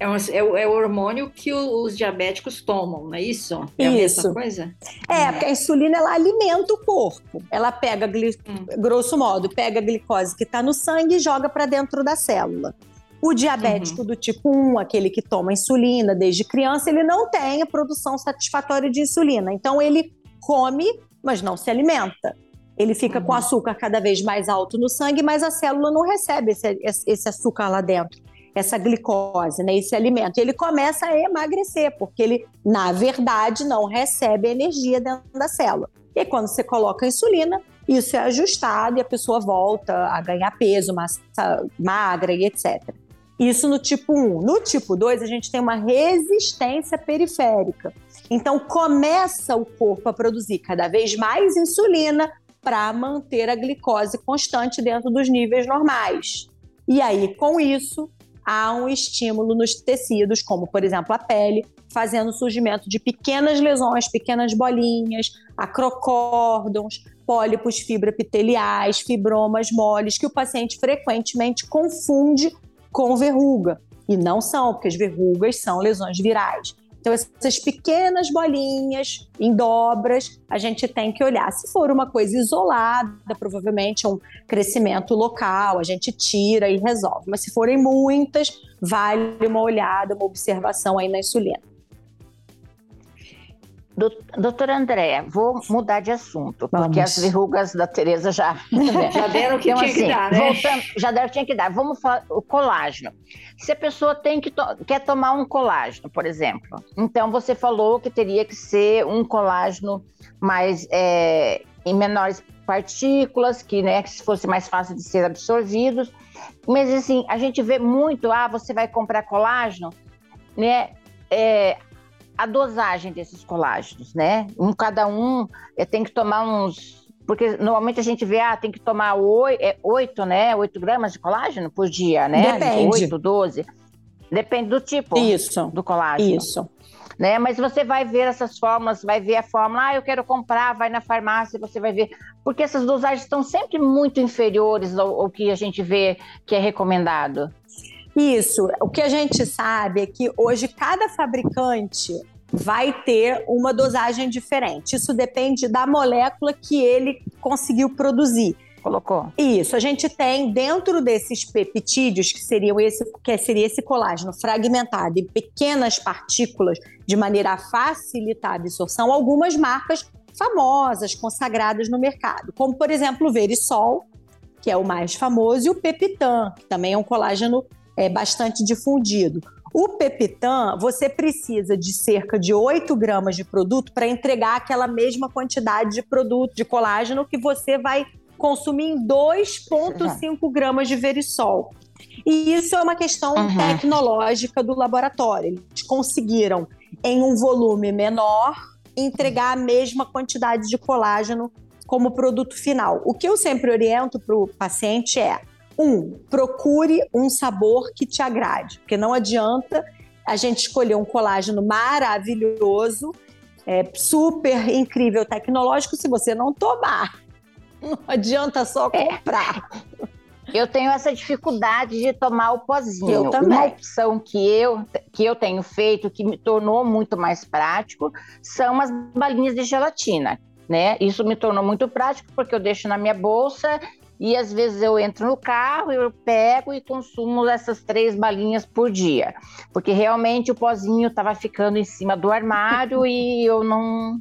É, um- é o, é o hormônio que o- os diabéticos tomam, não é isso? É a Isso. mesma coisa? É, porque a insulina ela alimenta o corpo. Ela pega, gli- Hum. grosso modo, pega a glicose que está no sangue e joga para dentro da célula. O diabético Uhum. do tipo 1, aquele que toma insulina desde criança, ele não tem a produção satisfatória de insulina. Então ele come, mas não se alimenta. Ele fica com Uhum. açúcar cada vez mais alto no sangue, mas a célula não recebe esse, esse açúcar lá dentro, essa glicose, né, esse alimento. Ele começa a emagrecer, porque ele, na verdade, não recebe energia dentro da célula. E quando você coloca a insulina, isso é ajustado e a pessoa volta a ganhar peso, massa magra e etc. Isso no tipo 1. No tipo 2, a gente tem uma resistência periférica. Então, começa o corpo a produzir cada vez mais insulina para manter a glicose constante dentro dos níveis normais. E aí, com isso, há um estímulo nos tecidos, como por exemplo a pele, fazendo o surgimento de pequenas lesões, pequenas bolinhas, acrocórdons, pólipos fibroepiteliais, fibromas moles, que o paciente frequentemente confunde com verruga. E não são, porque as verrugas são lesões virais. Então, essas pequenas bolinhas em dobras, a gente tem que olhar. Se for uma coisa isolada, provavelmente é um crescimento local, a gente tira e resolve. Mas se forem muitas, vale uma olhada, uma observação aí na insulina. Dou- Doutora Andréa, vou mudar de assunto, porque Vamos. as verrugas da Tereza já. Já deram o que Então, tinha que assim, dar, né? voltando- já deram o que tinha que dar. Vamos falar o colágeno. Se a pessoa tem que to- quer tomar um colágeno, por exemplo, então você falou que teria que ser um colágeno mais é, em menores partículas, que, né, que fosse mais fácil de ser absorvidos. Mas assim, a gente vê muito, ah, você vai comprar colágeno, né? é, a dosagem desses colágenos, né? Um cada um é, tem que tomar uns porque normalmente a gente vê, ah, tem que tomar oi- é, 8, né? 8 gramas de colágeno por dia, né? Depende. 8, 12. Depende do tipo Isso, do colágeno. isso. né? Mas você vai ver essas fórmulas, vai ver a fórmula, ah, eu quero comprar, vai na farmácia, você vai ver, porque essas dosagens estão sempre muito inferiores ao, ao que a gente vê que é recomendado. Isso. O que a gente sabe é que hoje cada fabricante vai ter uma dosagem diferente. Isso depende da molécula que ele conseguiu produzir. Colocou? Isso, a gente tem dentro desses peptídeos, que seriam esse, que seria esse colágeno fragmentado em pequenas partículas, de maneira a facilitar a absorção, algumas marcas famosas, consagradas no mercado, como por exemplo o Verisol, que é o mais famoso, e o Pepitan, que também é um colágeno é, bastante difundido. O Pepitan, você precisa de cerca de 8 gramas de produto para entregar aquela mesma quantidade de produto de colágeno que você vai consumir em 2,5 gramas de Verisol. E isso é uma questão Uhum. tecnológica do laboratório. Eles conseguiram, em um volume menor, entregar a mesma quantidade de colágeno como produto final. O que eu sempre oriento para o paciente é: um, procure um sabor que te agrade, porque não adianta a gente escolher um colágeno maravilhoso, é, super incrível tecnológico, se você não tomar. Não adianta só comprar. Eu tenho essa dificuldade de tomar o pozinho. Eu também. Uma opção que eu, que eu tenho feito, que me tornou muito mais prático, são as balinhas de gelatina. Né? Isso me tornou muito prático porque eu deixo na minha bolsa e às vezes eu entro no carro, eu pego e consumo essas três balinhas por dia. Porque realmente o pozinho estava ficando em cima do armário e eu não.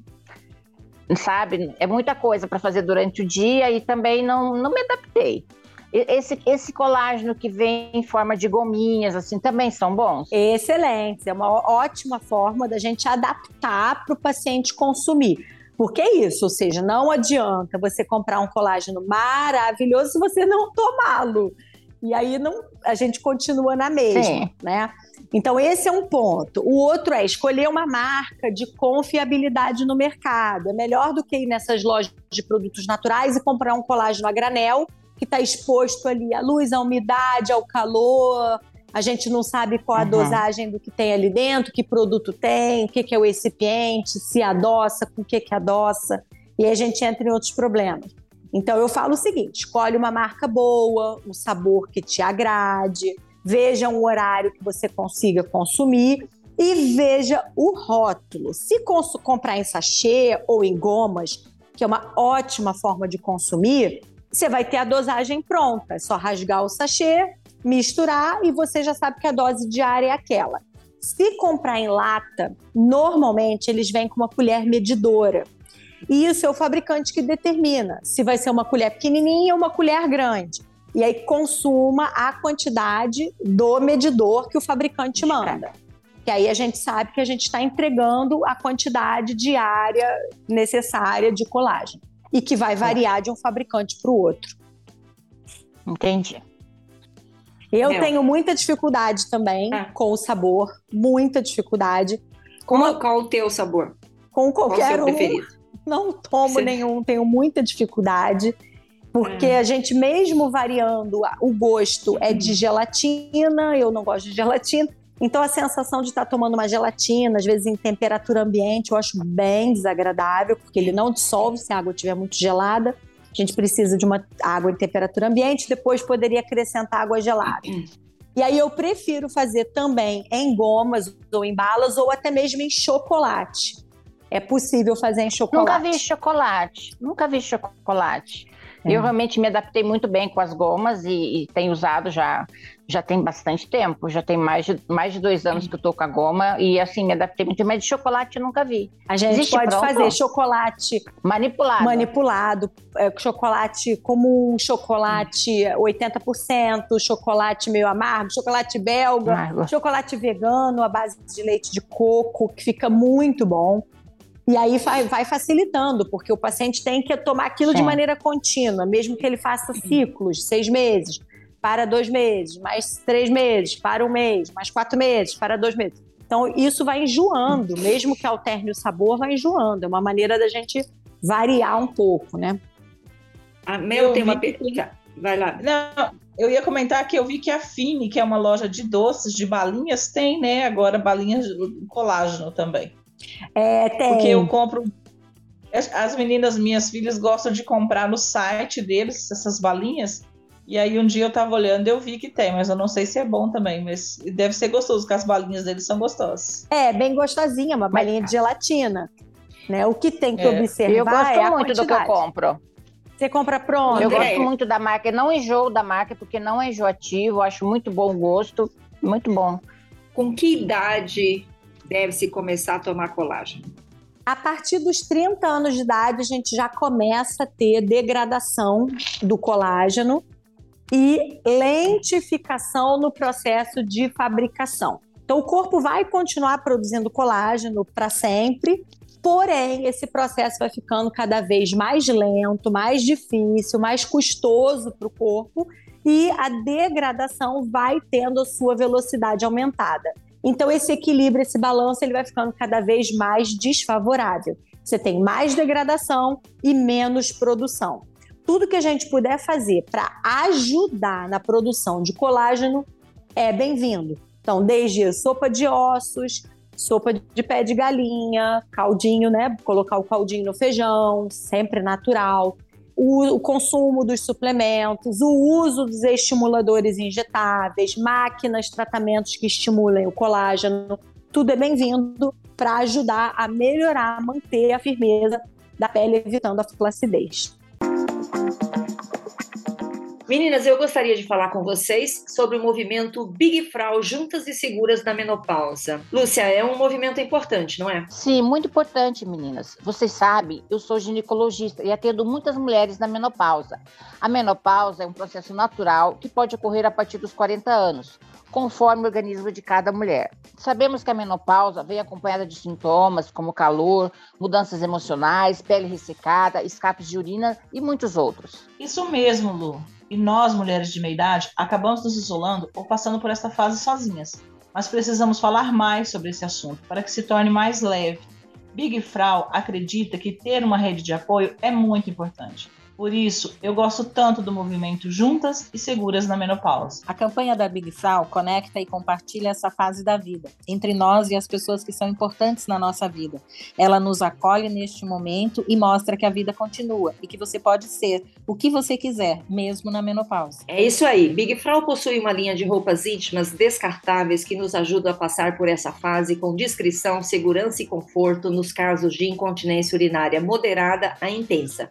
Sabe? É muita coisa para fazer durante o dia e também não, não me adaptei. Esse, esse colágeno que vem em forma de gominhas, assim, também são bons? Excelente, é uma ótima forma da gente adaptar para o paciente consumir. Porque é isso, ou seja, não adianta você comprar um colágeno maravilhoso se você não tomá-lo. E aí não, a gente continua na mesma, Sim. né? Então esse é um ponto. O outro é escolher uma marca de confiabilidade no mercado. É melhor do que ir nessas lojas de produtos naturais e comprar um colágeno a granel que está exposto ali à luz, à umidade, ao calor. A gente não sabe qual a Uhum. dosagem do que tem ali dentro, que produto tem, o que, que é o recipiente, se adoça, com o que, que adoça. E a gente entra em outros problemas. Então eu falo o seguinte: escolhe uma marca boa, um sabor que te agrade, veja um horário que você consiga consumir e veja o rótulo. Se comprar em sachê ou em gomas, que é uma ótima forma de consumir, você vai ter a dosagem pronta. É só rasgar o sachê, misturar e você já sabe que a dose diária é aquela. Se comprar em lata, normalmente eles vêm com uma colher medidora. E isso é o fabricante que determina se vai ser uma colher pequenininha ou uma colher grande. E aí consuma a quantidade do medidor que o fabricante manda. Que aí a gente sabe que a gente está entregando a quantidade diária necessária de colágeno. E que vai variar de um fabricante para o outro. Entendi. Eu Mel. tenho muita dificuldade também Ah. com o sabor, muita dificuldade. Qual, qual o teu sabor? Com Qual o qualquer seu um. preferido? Não tomo Você- nenhum, tenho muita dificuldade. Porque É. a gente, mesmo variando, o gosto é de gelatina, eu não gosto de gelatina. Então, a sensação de estar tomando uma gelatina, às vezes em temperatura ambiente, eu acho bem desagradável, porque ele não dissolve se a água estiver muito gelada. A gente precisa de uma água em temperatura ambiente, depois poderia acrescentar água gelada. E aí eu prefiro fazer também em gomas ou em balas, ou até mesmo em chocolate. É possível fazer em chocolate. Nunca vi chocolate. Nunca vi chocolate. É. Eu realmente me adaptei muito bem com as gomas e, e tenho usado já, já tem bastante tempo. Já tem mais de, mais de dois anos que eu tô com a goma e assim, me adaptei muito. Mas de chocolate eu nunca vi. A gente Existe pode pronto? fazer chocolate Manipulado. manipulado, é, chocolate comum, chocolate 80%, chocolate meio amargo, chocolate belga, Amargo. chocolate vegano à base de leite de coco, que fica muito bom. E aí vai, vai facilitando, porque o paciente tem que tomar aquilo de Sim. maneira contínua, mesmo que ele faça ciclos, seis meses, para dois meses, mais três meses, para um mês, mais quatro meses, para dois meses. Então, isso vai enjoando, mesmo que alterne o sabor, vai enjoando. É uma maneira da gente variar um pouco, né? A Mel Eu tem uma que pergunta. Vai lá. Não, eu ia comentar que eu vi que a Fini, que é uma loja de doces, de balinhas, tem, né, agora balinhas de colágeno também. É, tem. Porque eu compro. As meninas, minhas filhas, gostam de comprar no site deles essas balinhas. E aí um dia eu tava olhando e eu vi que tem, mas eu não sei se é bom também, mas deve ser gostoso, porque as balinhas deles são gostosas. É, bem gostosinha, uma balinha de gelatina. Né? O que tem que É. observar Eu gosto é a muito do que eu compro. Você compra pronto? Eu gosto muito da marca. Eu não enjoo da marca, porque não é enjoativo. Acho muito bom o gosto. Muito bom. Com que idade deve-se começar a tomar colágeno? A partir dos 30 anos de idade, a gente já começa a ter degradação do colágeno e lentificação no processo de fabricação. Então, o corpo vai continuar produzindo colágeno para sempre, porém, esse processo vai ficando cada vez mais lento, mais difícil, mais custoso para o corpo e a degradação vai tendo a sua velocidade aumentada. Então, esse equilíbrio, esse balanço, ele vai ficando cada vez mais desfavorável. Você tem mais degradação e menos produção. Tudo que a gente puder fazer para ajudar na produção de colágeno é bem-vindo. Então, desde sopa de ossos, sopa de pé de galinha, caldinho, né? Colocar o caldinho no feijão, sempre natural. O, o consumo dos suplementos, o uso dos estimuladores injetáveis, máquinas, tratamentos que estimulem o colágeno, tudo é bem-vindo para ajudar a melhorar, manter a firmeza da pele, evitando a flacidez. Meninas, eu gostaria de falar com vocês sobre o movimento Big Frau Juntas e Seguras na Menopausa. Lúcia, é um movimento importante, não é? Sim, muito importante, meninas. Vocês sabem, eu sou ginecologista e atendo muitas mulheres na menopausa. A menopausa é um processo natural que pode ocorrer a partir dos 40 anos, conforme o organismo de cada mulher. Sabemos que a menopausa vem acompanhada de sintomas como calor, mudanças emocionais, pele ressecada, escapes de urina e muitos outros. Isso mesmo, Lu. E nós, mulheres de meia idade, acabamos nos isolando ou passando por esta fase sozinhas. Mas precisamos falar mais sobre esse assunto para que se torne mais leve. Big Frau acredita que ter uma rede de apoio é muito importante. Por isso, eu gosto tanto do movimento Juntas e Seguras na Menopausa. A campanha da Big Frau conecta e compartilha essa fase da vida, entre nós e as pessoas que são importantes na nossa vida. Ela nos acolhe neste momento e mostra que a vida continua e que você pode ser o que você quiser, mesmo na menopausa. É isso aí. Big Frau possui uma linha de roupas íntimas descartáveis que nos ajudam a passar por essa fase com discrição, segurança e conforto nos casos de incontinência urinária moderada a intensa.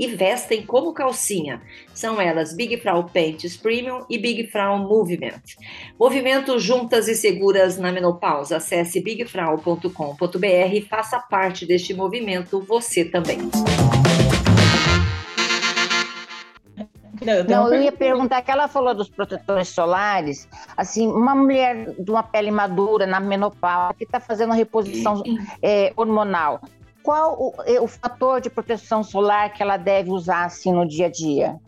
E vestem como calcinha. São elas Big Frau Pants Premium e Big Frau Movement. Movimento Juntas e Seguras na Menopausa. Acesse bigfrau.com.br e faça parte deste movimento você também. Não, uma eu ia pergunta. perguntar que ela falou dos protetores solares. Assim, uma mulher de uma pele madura na menopausa que está fazendo a reposição é, hormonal, qual o, é, o fator de proteção solar que ela deve usar assim no dia a dia?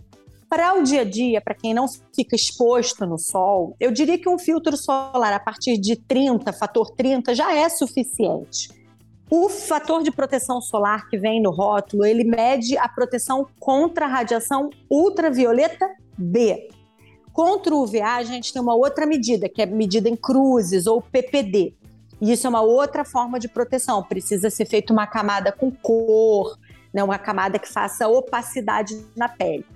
Para o dia a dia, para quem não fica exposto no sol, eu diria que um filtro solar a partir de 30, fator 30, já é suficiente. O fator de proteção solar que vem no rótulo, ele mede a proteção contra a radiação ultravioleta B. Contra o UVA, a gente tem uma outra medida, que é medida em cruzes ou PPD. E isso é uma outra forma de proteção. Precisa ser feita uma camada com cor, né, uma camada que faça opacidade na pele.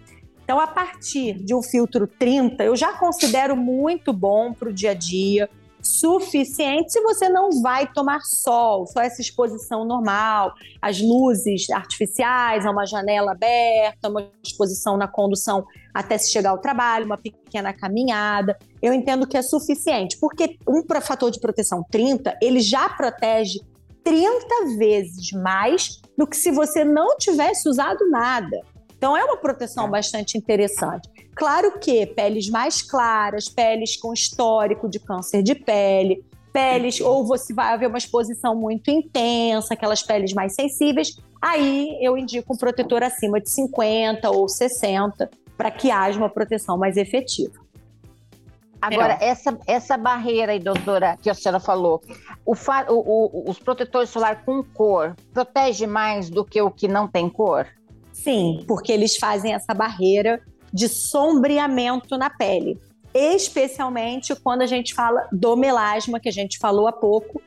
Então, a partir de um filtro 30, eu já considero muito bom para o dia a dia, suficiente se você não vai tomar sol, só essa exposição normal, as luzes artificiais, uma janela aberta, uma exposição na condução até se chegar ao trabalho, uma pequena caminhada. Eu entendo que é suficiente, porque um fator de proteção 30, ele já protege 30 vezes mais do que se você não tivesse usado nada. Então é uma proteção bastante interessante. Claro que peles mais claras, peles com histórico de câncer de pele, peles ou você vai haver uma exposição muito intensa, aquelas peles mais sensíveis, aí eu indico um protetor acima de 50 ou 60 para que haja uma proteção mais efetiva. Agora, essa, essa barreira aí, doutora, que a senhora falou, o o- o- os protetores solares com cor protege mais do que o que não tem cor? Sim, porque eles fazem essa barreira de sombreamento na pele, especialmente quando a gente fala do melasma, que a gente falou há pouco.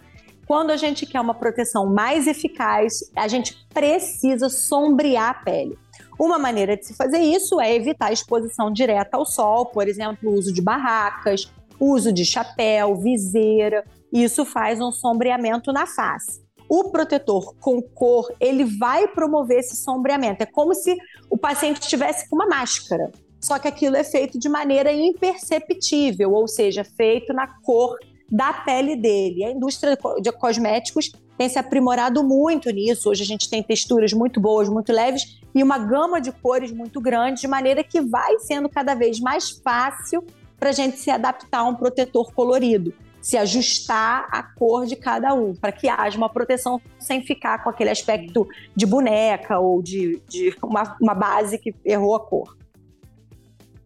Quando a gente quer uma proteção mais eficaz, a gente precisa sombrear a pele. Uma maneira de se fazer isso é evitar a exposição direta ao sol, por exemplo, o uso de barracas, uso de chapéu, viseira. Isso faz um sombreamento na face. O protetor com cor, ele vai promover esse sombreamento. É como se o paciente estivesse com uma máscara só que aquilo é feito de maneira imperceptível, ou seja, feito na cor da pele dele. A indústria de cosméticos tem se aprimorado muito nisso. Hoje a gente tem texturas muito boas, muito leves e uma gama de cores muito grande, de maneira que vai sendo cada vez mais fácil para a gente se adaptar a um protetor colorido, se ajustar à cor de cada um, para que haja uma proteção sem ficar com aquele aspecto de boneca ou de, de uma, uma base que errou a cor.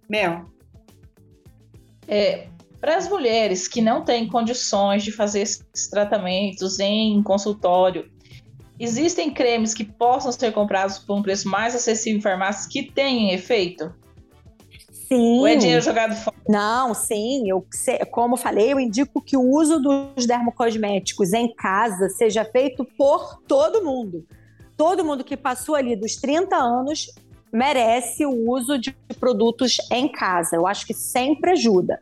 Mel. É, para as mulheres que não têm condições de fazer esses tratamentos em consultório, existem cremes que possam ser comprados por um preço mais acessível em farmácias que tenham efeito? Sim. Ou é dinheiro jogado fora? Não, sim. Eu, como falei, eu indico que o uso dos dermocosméticos em casa seja feito por todo mundo. Todo mundo que passou ali dos 30 anos merece o uso de produtos em casa. Eu acho que sempre ajuda.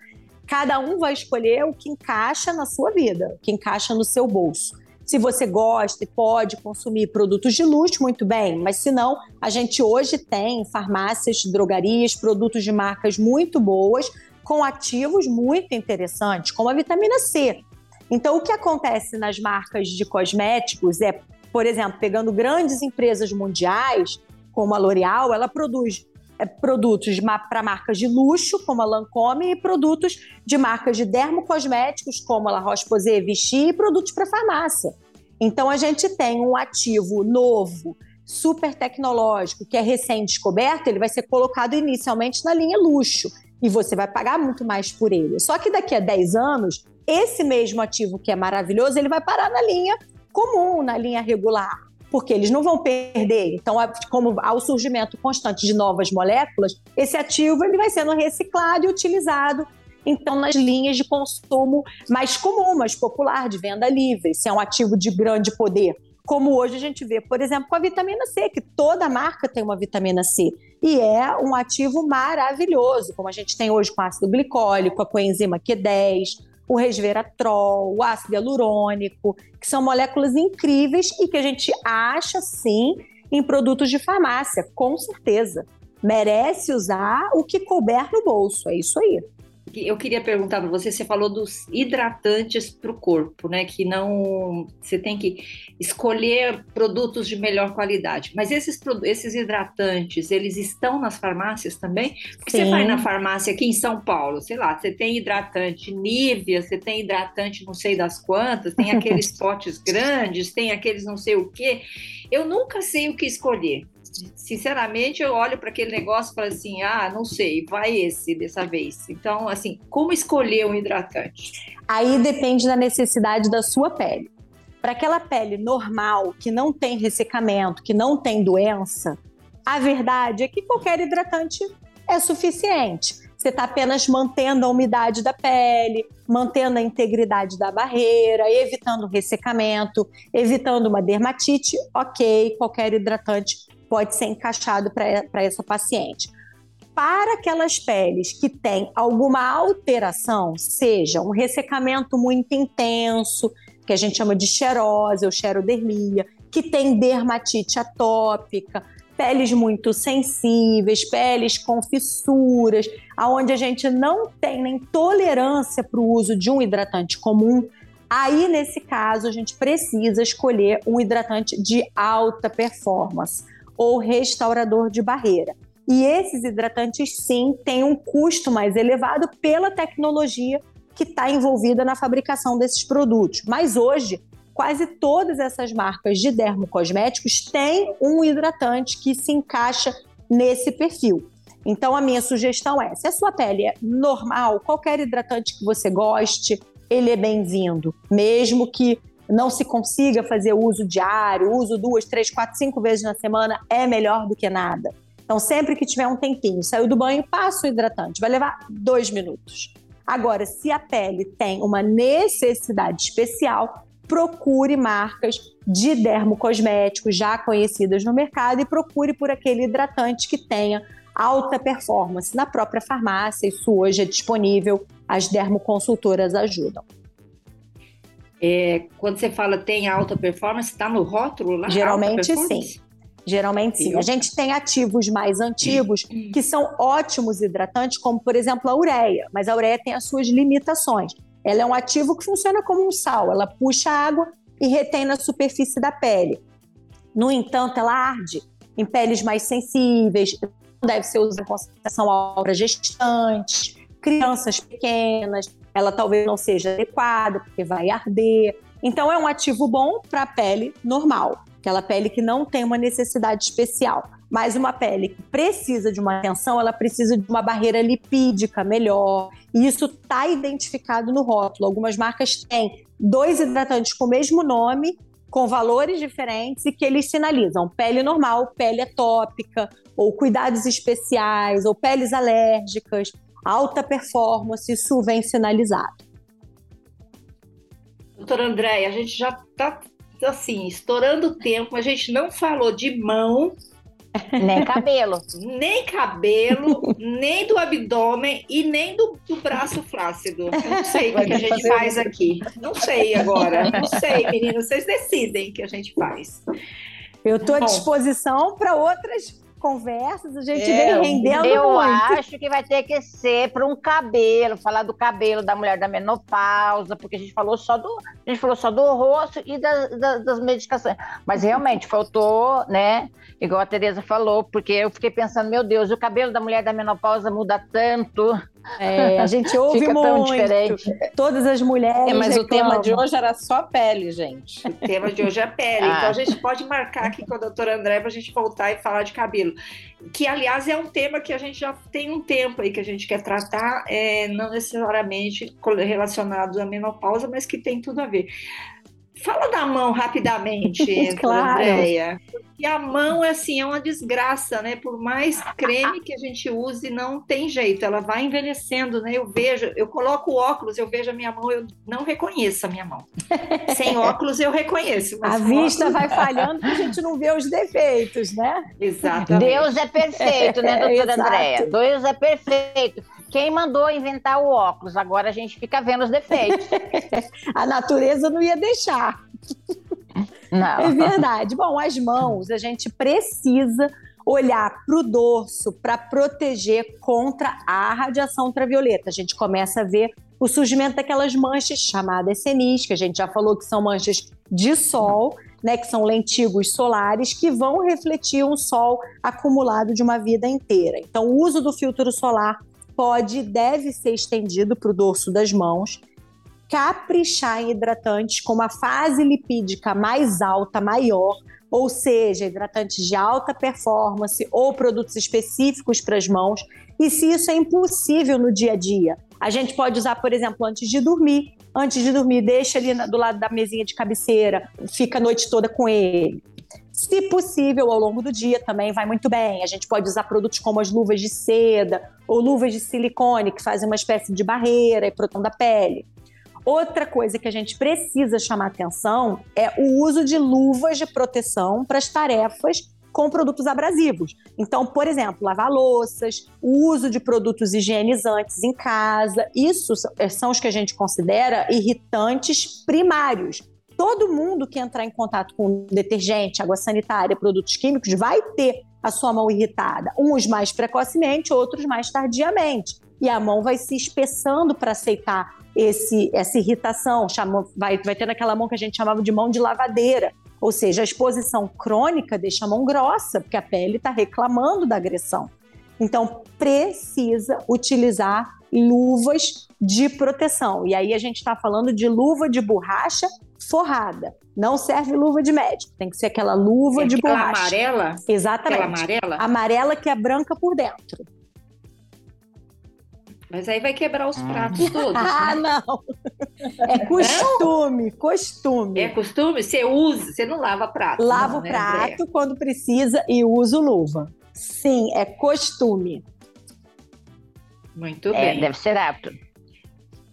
Cada um vai escolher o que encaixa na sua vida, o que encaixa no seu bolso. Se você gosta e pode consumir produtos de luxo, muito bem, mas se não, a gente hoje tem farmácias, drogarias, produtos de marcas muito boas, com ativos muito interessantes, como a vitamina C. Então, o que acontece nas marcas de cosméticos é, por exemplo, pegando grandes empresas mundiais, como a L'Oréal, ela produz é, produtos para marcas de luxo, como a Lancôme, e produtos de marcas de dermocosméticos, como a La Roche-Posay, Vichy, e produtos para farmácia. Então, a gente tem um ativo novo, super tecnológico, que é recém-descoberto, ele vai ser colocado inicialmente na linha luxo, e você vai pagar muito mais por ele. Só que daqui a 10 anos, esse mesmo ativo que é maravilhoso, ele vai parar na linha comum, na linha regular porque eles não vão perder. Então, como há o surgimento constante de novas moléculas, esse ativo ele vai sendo reciclado e utilizado então nas linhas de consumo mais comum, mais popular, de venda livre, se é um ativo de grande poder. Como hoje a gente vê, por exemplo, com a vitamina C, que toda marca tem uma vitamina C. E é um ativo maravilhoso, como a gente tem hoje com ácido glicólico, a coenzima Q10, o resveratrol, o ácido hialurônico, que são moléculas incríveis e que a gente acha sim em produtos de farmácia, com certeza. Merece usar o que couber no bolso, é isso aí eu queria perguntar para você, você falou dos hidratantes para o corpo, né? Que não você tem que escolher produtos de melhor qualidade. Mas esses, esses hidratantes, eles estão nas farmácias também? Porque Sim. você vai na farmácia aqui em São Paulo, sei lá, você tem hidratante Nivea, você tem hidratante não sei das quantas, tem aqueles potes grandes, tem aqueles não sei o quê. Eu nunca sei o que escolher sinceramente, eu olho para aquele negócio e falo assim: ah, não sei, vai esse dessa vez. Então, assim, como escolher um hidratante? Aí depende da necessidade da sua pele. Para aquela pele normal, que não tem ressecamento, que não tem doença, a verdade é que qualquer hidratante é suficiente. Você está apenas mantendo a umidade da pele, mantendo a integridade da barreira, evitando ressecamento, evitando uma dermatite, ok, qualquer hidratante pode ser encaixado para essa paciente. Para aquelas peles que têm alguma alteração, seja um ressecamento muito intenso, que a gente chama de xerose ou xerodermia, que tem dermatite atópica, peles muito sensíveis, peles com fissuras, aonde a gente não tem nem tolerância para o uso de um hidratante comum, aí nesse caso a gente precisa escolher um hidratante de alta performance ou restaurador de barreira. E esses hidratantes, sim, têm um custo mais elevado pela tecnologia que está envolvida na fabricação desses produtos. Mas hoje, quase todas essas marcas de dermocosméticos têm um hidratante que se encaixa nesse perfil. Então, a minha sugestão é: se a sua pele é normal, qualquer hidratante que você goste, ele é bem-vindo, mesmo que não se consiga fazer uso diário, uso duas, três, quatro, cinco vezes na semana, é melhor do que nada. Então, sempre que tiver um tempinho, saiu do banho, passa o hidratante. Vai levar dois minutos. Agora, se a pele tem uma necessidade especial, procure marcas de dermocosméticos já conhecidas no mercado e procure por aquele hidratante que tenha alta performance. Na própria farmácia, isso hoje é disponível, as dermoconsultoras ajudam. É, quando você fala tem alta performance, está no rótulo lá? Geralmente sim. Geralmente sim. A gente tem ativos mais antigos que são ótimos hidratantes, como por exemplo a ureia, mas a ureia tem as suas limitações. Ela é um ativo que funciona como um sal, ela puxa água e retém na superfície da pele. No entanto, ela arde em peles mais sensíveis, deve ser usada em concentração para gestantes, crianças pequenas, ela talvez não seja adequada porque vai arder. Então é um ativo bom para a pele normal, aquela pele que não tem uma necessidade especial. Mas uma pele que precisa de uma atenção, ela precisa de uma barreira lipídica melhor. E isso está identificado no rótulo. Algumas marcas têm dois hidratantes com o mesmo nome, com valores diferentes e que eles sinalizam pele normal, pele atópica, ou cuidados especiais, ou peles alérgicas, alta performance, isso vem sinalizado. Doutora Andréia, a gente já está assim, estourando o tempo, a gente não falou de mão, nem cabelo. nem cabelo, nem do abdômen e nem do, do braço flácido. Eu não sei o que, que a gente faz aqui. Não sei agora. Não sei, meninos. Vocês decidem o que a gente faz. Eu estou à disposição para outras conversas, a gente é, vem rendendo eu muito. Eu acho que vai ter que ser para um cabelo, falar do cabelo da mulher da menopausa, porque a gente falou só do, a gente falou só do rosto e da, da, das medicações. Mas realmente faltou, né? Igual a Tereza falou, porque eu fiquei pensando, meu Deus, o cabelo da mulher da menopausa muda tanto. É, a gente ouve Fica muito. diferente. Todas as mulheres. É, mas reclamam. o tema de hoje era só pele, gente. O tema de hoje é pele. Ah. Então a gente pode marcar aqui com a doutora André para a gente voltar e falar de cabelo. Que, aliás, é um tema que a gente já tem um tempo aí que a gente quer tratar, é, não necessariamente relacionado à menopausa, mas que tem tudo a ver. Fala da mão rapidamente, claro. Andréia. Porque a mão, assim, é uma desgraça, né? Por mais creme que a gente use, não tem jeito. Ela vai envelhecendo, né? Eu vejo, eu coloco óculos, eu vejo a minha mão, eu não reconheço a minha mão. Sem óculos eu reconheço. a vista óculos... vai falhando porque a gente não vê os defeitos, né? Exatamente. Deus é perfeito, né, doutora é, Andréia? Deus é perfeito. Quem mandou inventar o óculos? Agora a gente fica vendo os defeitos. a natureza não ia deixar. Não. É verdade. Bom, as mãos, a gente precisa olhar para o dorso para proteger contra a radiação ultravioleta. A gente começa a ver o surgimento daquelas manchas chamadas senis, que a gente já falou que são manchas de sol, né, que são lentigos solares que vão refletir um sol acumulado de uma vida inteira. Então, o uso do filtro solar pode e deve ser estendido para o dorso das mãos, caprichar em hidratantes com uma fase lipídica mais alta, maior, ou seja, hidratantes de alta performance ou produtos específicos para as mãos. E se isso é impossível no dia a dia, a gente pode usar, por exemplo, antes de dormir. Antes de dormir, deixa ali do lado da mesinha de cabeceira, fica a noite toda com ele. Se possível, ao longo do dia também vai muito bem. A gente pode usar produtos como as luvas de seda ou luvas de silicone, que fazem uma espécie de barreira e proteção da pele. Outra coisa que a gente precisa chamar atenção é o uso de luvas de proteção para as tarefas com produtos abrasivos. Então, por exemplo, lavar louças, o uso de produtos higienizantes em casa, isso são os que a gente considera irritantes primários todo mundo que entrar em contato com detergente, água sanitária, produtos químicos, vai ter a sua mão irritada. Uns mais precocemente, outros mais tardiamente. E a mão vai se espessando para aceitar esse, essa irritação. Chama, vai, vai tendo aquela mão que a gente chamava de mão de lavadeira. Ou seja, a exposição crônica deixa a mão grossa, porque a pele está reclamando da agressão. Então, precisa utilizar luvas de proteção. E aí a gente está falando de luva de borracha forrada. Não serve luva de médico, tem que ser aquela luva é de aquela borracha. amarela? Exatamente. Aquela amarela? Amarela que é branca por dentro. Mas aí vai quebrar os pratos todos. ah, né? não. É costume, não? costume. É costume? Você usa, você não lava prato. Lava não, o né, prato quando precisa e uso luva. Sim, é costume. Muito É, bem. deve ser apto.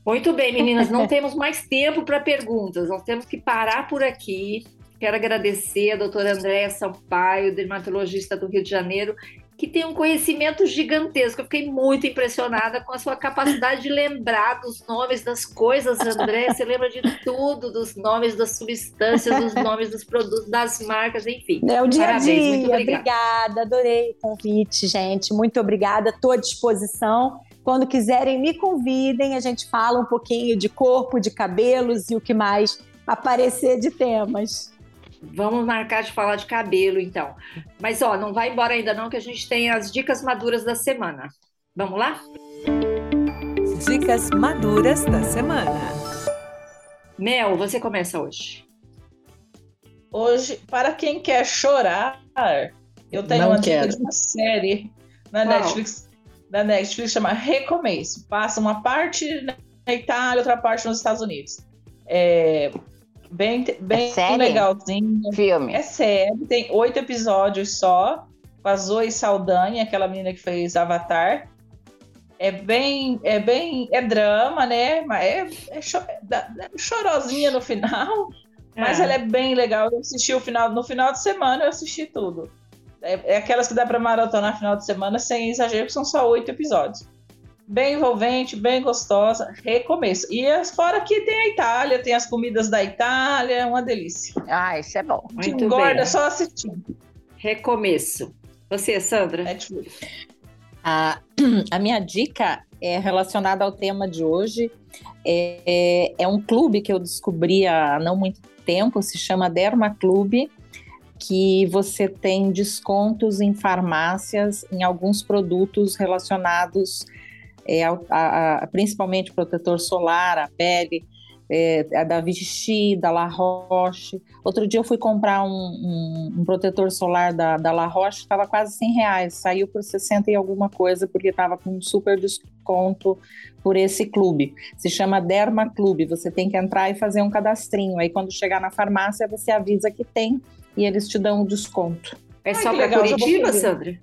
Muito bem, meninas, não temos mais tempo para perguntas, nós temos que parar por aqui. Quero agradecer a doutora Andréa Sampaio, dermatologista do Rio de Janeiro, que tem um conhecimento gigantesco. Eu fiquei muito impressionada com a sua capacidade de lembrar dos nomes das coisas, André. Você lembra de tudo, dos nomes das substâncias, dos nomes dos produtos, das marcas, enfim. É o dia a Parabéns, muito dia. obrigada. Obrigada, adorei o convite, gente. Muito obrigada, estou à disposição. Quando quiserem, me convidem, a gente fala um pouquinho de corpo, de cabelos e o que mais aparecer de temas. Vamos marcar de falar de cabelo, então. Mas, ó, não vai embora ainda não, que a gente tem as dicas maduras da semana. Vamos lá? Dicas maduras da semana. Mel, você começa hoje. Hoje, para quem quer chorar, eu tenho Não uma quero. dica de uma série na Qual? Netflix, na Netflix chama Recomeço. Passa uma parte na Itália, outra parte nos Estados Unidos. É bem, bem É legalzinho. Filme. É série, tem oito episódios só, com a Zoe Saldanha, aquela menina que fez Avatar. É bem, é bem, é drama, né? Mas é, é, cho- é da- é chorosinha no final, mas Ah, ela é bem legal. Eu assisti o final, no final de semana eu assisti tudo. É, é aquelas que dá pra maratonar no final de semana sem exagero, que são só oito episódios. Bem envolvente, bem gostosa, recomeço. E as- fora que tem a Itália, tem as comidas da Itália, é uma delícia. Ah, isso é bom. Te Muito engorda bem. só assistindo. Recomeço. Você, Sandra? Netflix. A, a minha dica é relacionada ao tema de hoje. É, é- é um clube que eu descobri há não muito tempo, se chama Derma Clube, que você tem descontos em farmácias em alguns produtos relacionados é, ao- a, a- principalmente protetor solar, a pele, é, a da Vichy, da La Roche. Outro dia eu fui comprar um, um- um protetor solar da, da La Roche, estava quase 100 reais, saiu por 60 e alguma coisa, porque estava com um super desconto por esse clube. Se chama Derma Clube, você tem que entrar e fazer um cadastrinho. Aí quando chegar na farmácia, você avisa que tem e eles te dão o desconto. É só para legal, Curitiba. Sandra?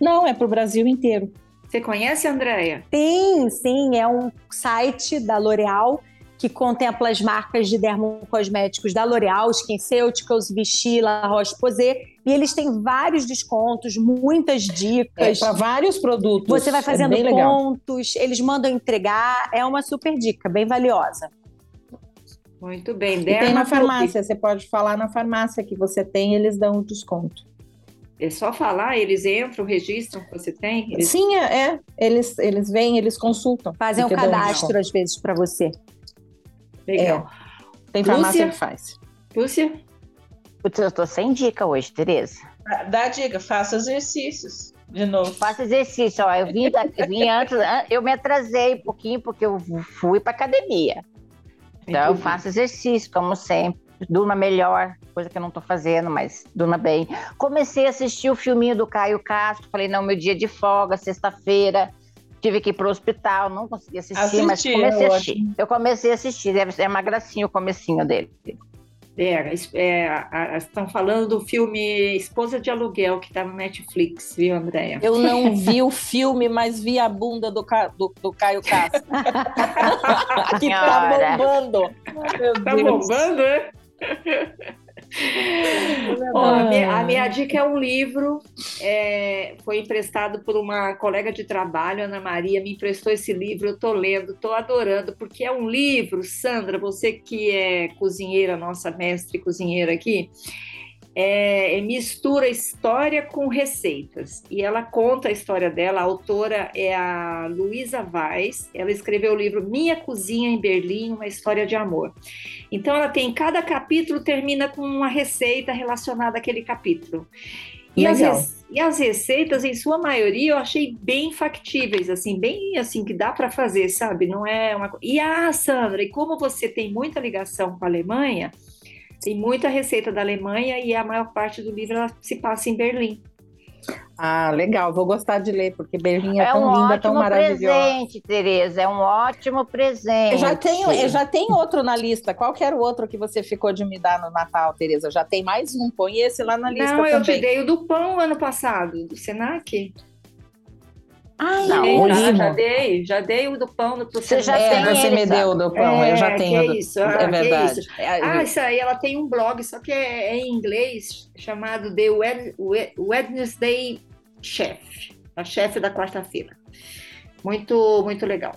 Não, é para o Brasil inteiro. Você conhece, Andréia? Sim, sim, é um site da L'Oréal que contempla as marcas de dermocosméticos da L'Oréal, SkinCeuticals, Vichy, La Roche-Posay, e eles têm vários descontos, muitas É dicas. para vários produtos. Você vai é fazendo legal. pontos, eles mandam entregar, é uma super dica, bem valiosa. Muito bem. E tem na farmácia, você pode falar na farmácia que você tem, eles dão o desconto. É só falar, eles entram, registram que você tem. Eles... Sim, é, é. Eles, eles vêm, eles consultam. Fazem um cadastro, às vezes, para você. Legal. Tem Lúcia? farmácia que faz. Lúcia? Putz, eu tô sem dica hoje, Tereza. Dá- dica, faça exercícios. De novo. Faço exercício, ó. Eu vim, da- eu vim antes, an- eu me atrasei um pouquinho porque eu fui pra academia. Então eu Muito faço exercício, como sempre. Durma melhor, coisa que eu não tô fazendo, mas durma bem. Comecei a assistir o filminho do Caio Castro. Falei, não, meu dia de folga, sexta-feira. Tive que ir pro hospital, não consegui assistir, mas comecei é a assistir. Eu comecei a assistir, ser uma gracinha o comecinho dele. É, é, estão falando do filme Esposa de Aluguel, que está no Netflix, viu, Andréia? Eu não vi o filme, mas vi a bunda do, Ca- do, do Caio Castro. que tá bombando. Meu Tá Deus. bombando, né? Ó, a, minha, a minha dica é um livro, é, foi emprestado por uma colega de trabalho, Ana Maria, me emprestou esse livro, eu estou lendo, estou adorando, porque é um livro, Sandra, você que é cozinheira, nossa mestre cozinheira aqui, é, mistura história com receitas. E ela conta a história dela. A autora é a Luísa Vaz. Ela escreveu o livro Minha Cozinha em Berlim, uma história de amor. Então ela tem cada capítulo termina com uma receita relacionada àquele capítulo. E as, e as receitas, em sua maioria, eu achei bem factíveis, assim, bem assim que dá para fazer, sabe? Não é uma E ah, Sandra, e como você tem muita ligação com a Alemanha, tem muita receita da Alemanha e a maior parte do livro ela se passa em Berlim. Ah, legal, vou gostar de ler, porque Berlim é, é tão um linda, tão maravilhosa. É um ótimo presente, Tereza, é um ótimo presente. Eu já tenho, eu já tenho outro na lista. Qual que era o outro que você ficou de me dar no Natal, Tereza? Já tem mais um, põe esse lá na lista Não, eu te dei o do pão ano passado, do Senac. Ah, não, já, já, dei, já dei o do pão no Você já é, tem você me deu o do pão, é, eu já tenho. Que do... isso, ah, é verdade. Isso. É, ah, isso aí, ela tem um blog, só que é, é em inglês, chamado The Wednesday Chef, a chefe da quarta-feira. Muito, muito legal.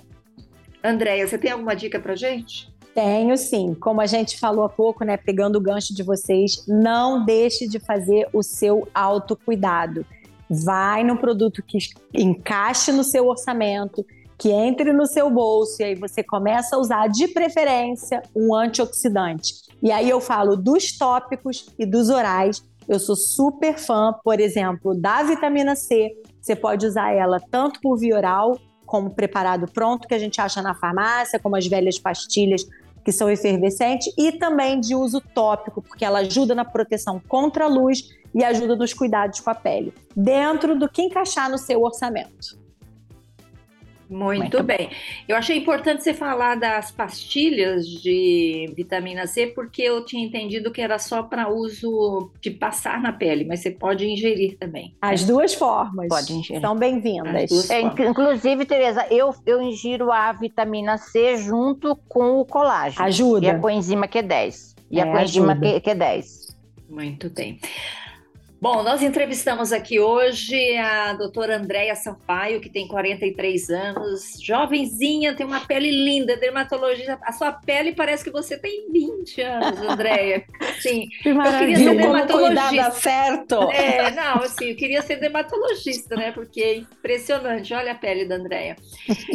Andréia, você tem alguma dica para gente? Tenho sim. Como a gente falou há pouco, né, pegando o gancho de vocês, não deixe de fazer o seu autocuidado. Vai no produto que encaixe no seu orçamento, que entre no seu bolso e aí você começa a usar de preferência um antioxidante. E aí eu falo dos tópicos e dos orais. Eu sou super fã, por exemplo, da vitamina C. Você pode usar ela tanto por via oral, como preparado pronto que a gente acha na farmácia, como as velhas pastilhas que são efervescentes, e também de uso tópico, porque ela ajuda na proteção contra a luz e ajuda nos cuidados com a pele, dentro do que encaixar no seu orçamento. Muito, Muito bem. bem. Eu achei importante você falar das pastilhas de vitamina C, porque eu tinha entendido que era só para uso de passar na pele, mas você pode ingerir também. As duas formas. Pode ingerir. São bem-vindas. É, inclusive, Tereza, eu, eu ingiro a vitamina C junto com o colágeno. Ajuda. E a coenzima Q10. E é, a coenzima ajuda. Q10. Muito bem. Bom, nós entrevistamos aqui hoje a doutora Andréia Sampaio, que tem 43 anos, jovenzinha, tem uma pele linda, dermatologista. A sua pele parece que você tem 20 anos, Andréia. Sim, eu queria ser dermatologista. certo. É, não, assim, eu queria ser dermatologista, né? Porque é impressionante. Olha a pele da Andréia.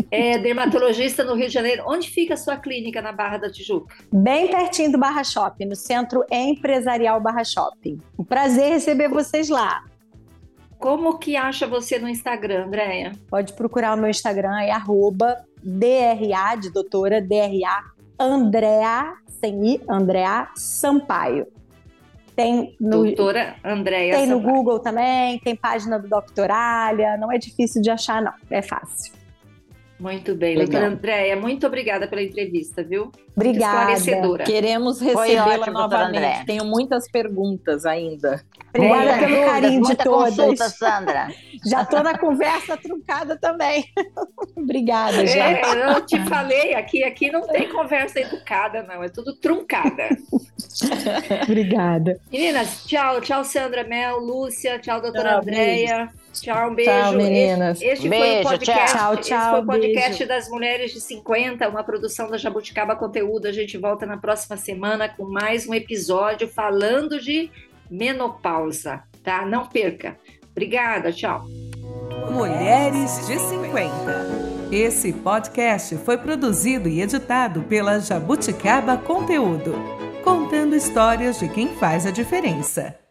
É dermatologista no Rio de Janeiro. Onde fica a sua clínica na Barra da Tijuca? Bem pertinho do Barra Shopping, no Centro Empresarial Barra Shopping. Um prazer receber vocês lá. Como que acha você no Instagram, Andréia? Pode procurar o meu Instagram, é arroba DRA, de doutora, DRA, Andréa, sem I, Andréa Sampaio. Tem no, doutora Andréia Tem Sampaio. no Google também, tem página do Doctoralha, não é difícil de achar não, é fácil. Muito bem, Legal. doutora Andréia, muito obrigada pela entrevista, viu? Obrigada. Esclarecedora. Queremos recebê-la novamente. Tenho muitas perguntas ainda. Obrigada é. pelo carinho de todas. Consulta, Sandra. Já estou na conversa truncada também. Obrigada, já. É, eu te falei, aqui, aqui não tem conversa educada, não. É tudo truncada. Obrigada. Meninas, tchau. Tchau, Sandra Mel, Lúcia. Tchau, doutora Andréia. Tchau, um beijo. Tchau, meninas. Este, este beijo, foi o podcast, tchau. Tchau, Esse foi o podcast beijo. das Mulheres de 50, uma produção da Jabuticaba Conteúdo. A gente volta na próxima semana com mais um episódio falando de menopausa, tá? Não perca. Obrigada, tchau. Mulheres de 50. Esse podcast foi produzido e editado pela Jabuticaba Conteúdo, contando histórias de quem faz a diferença.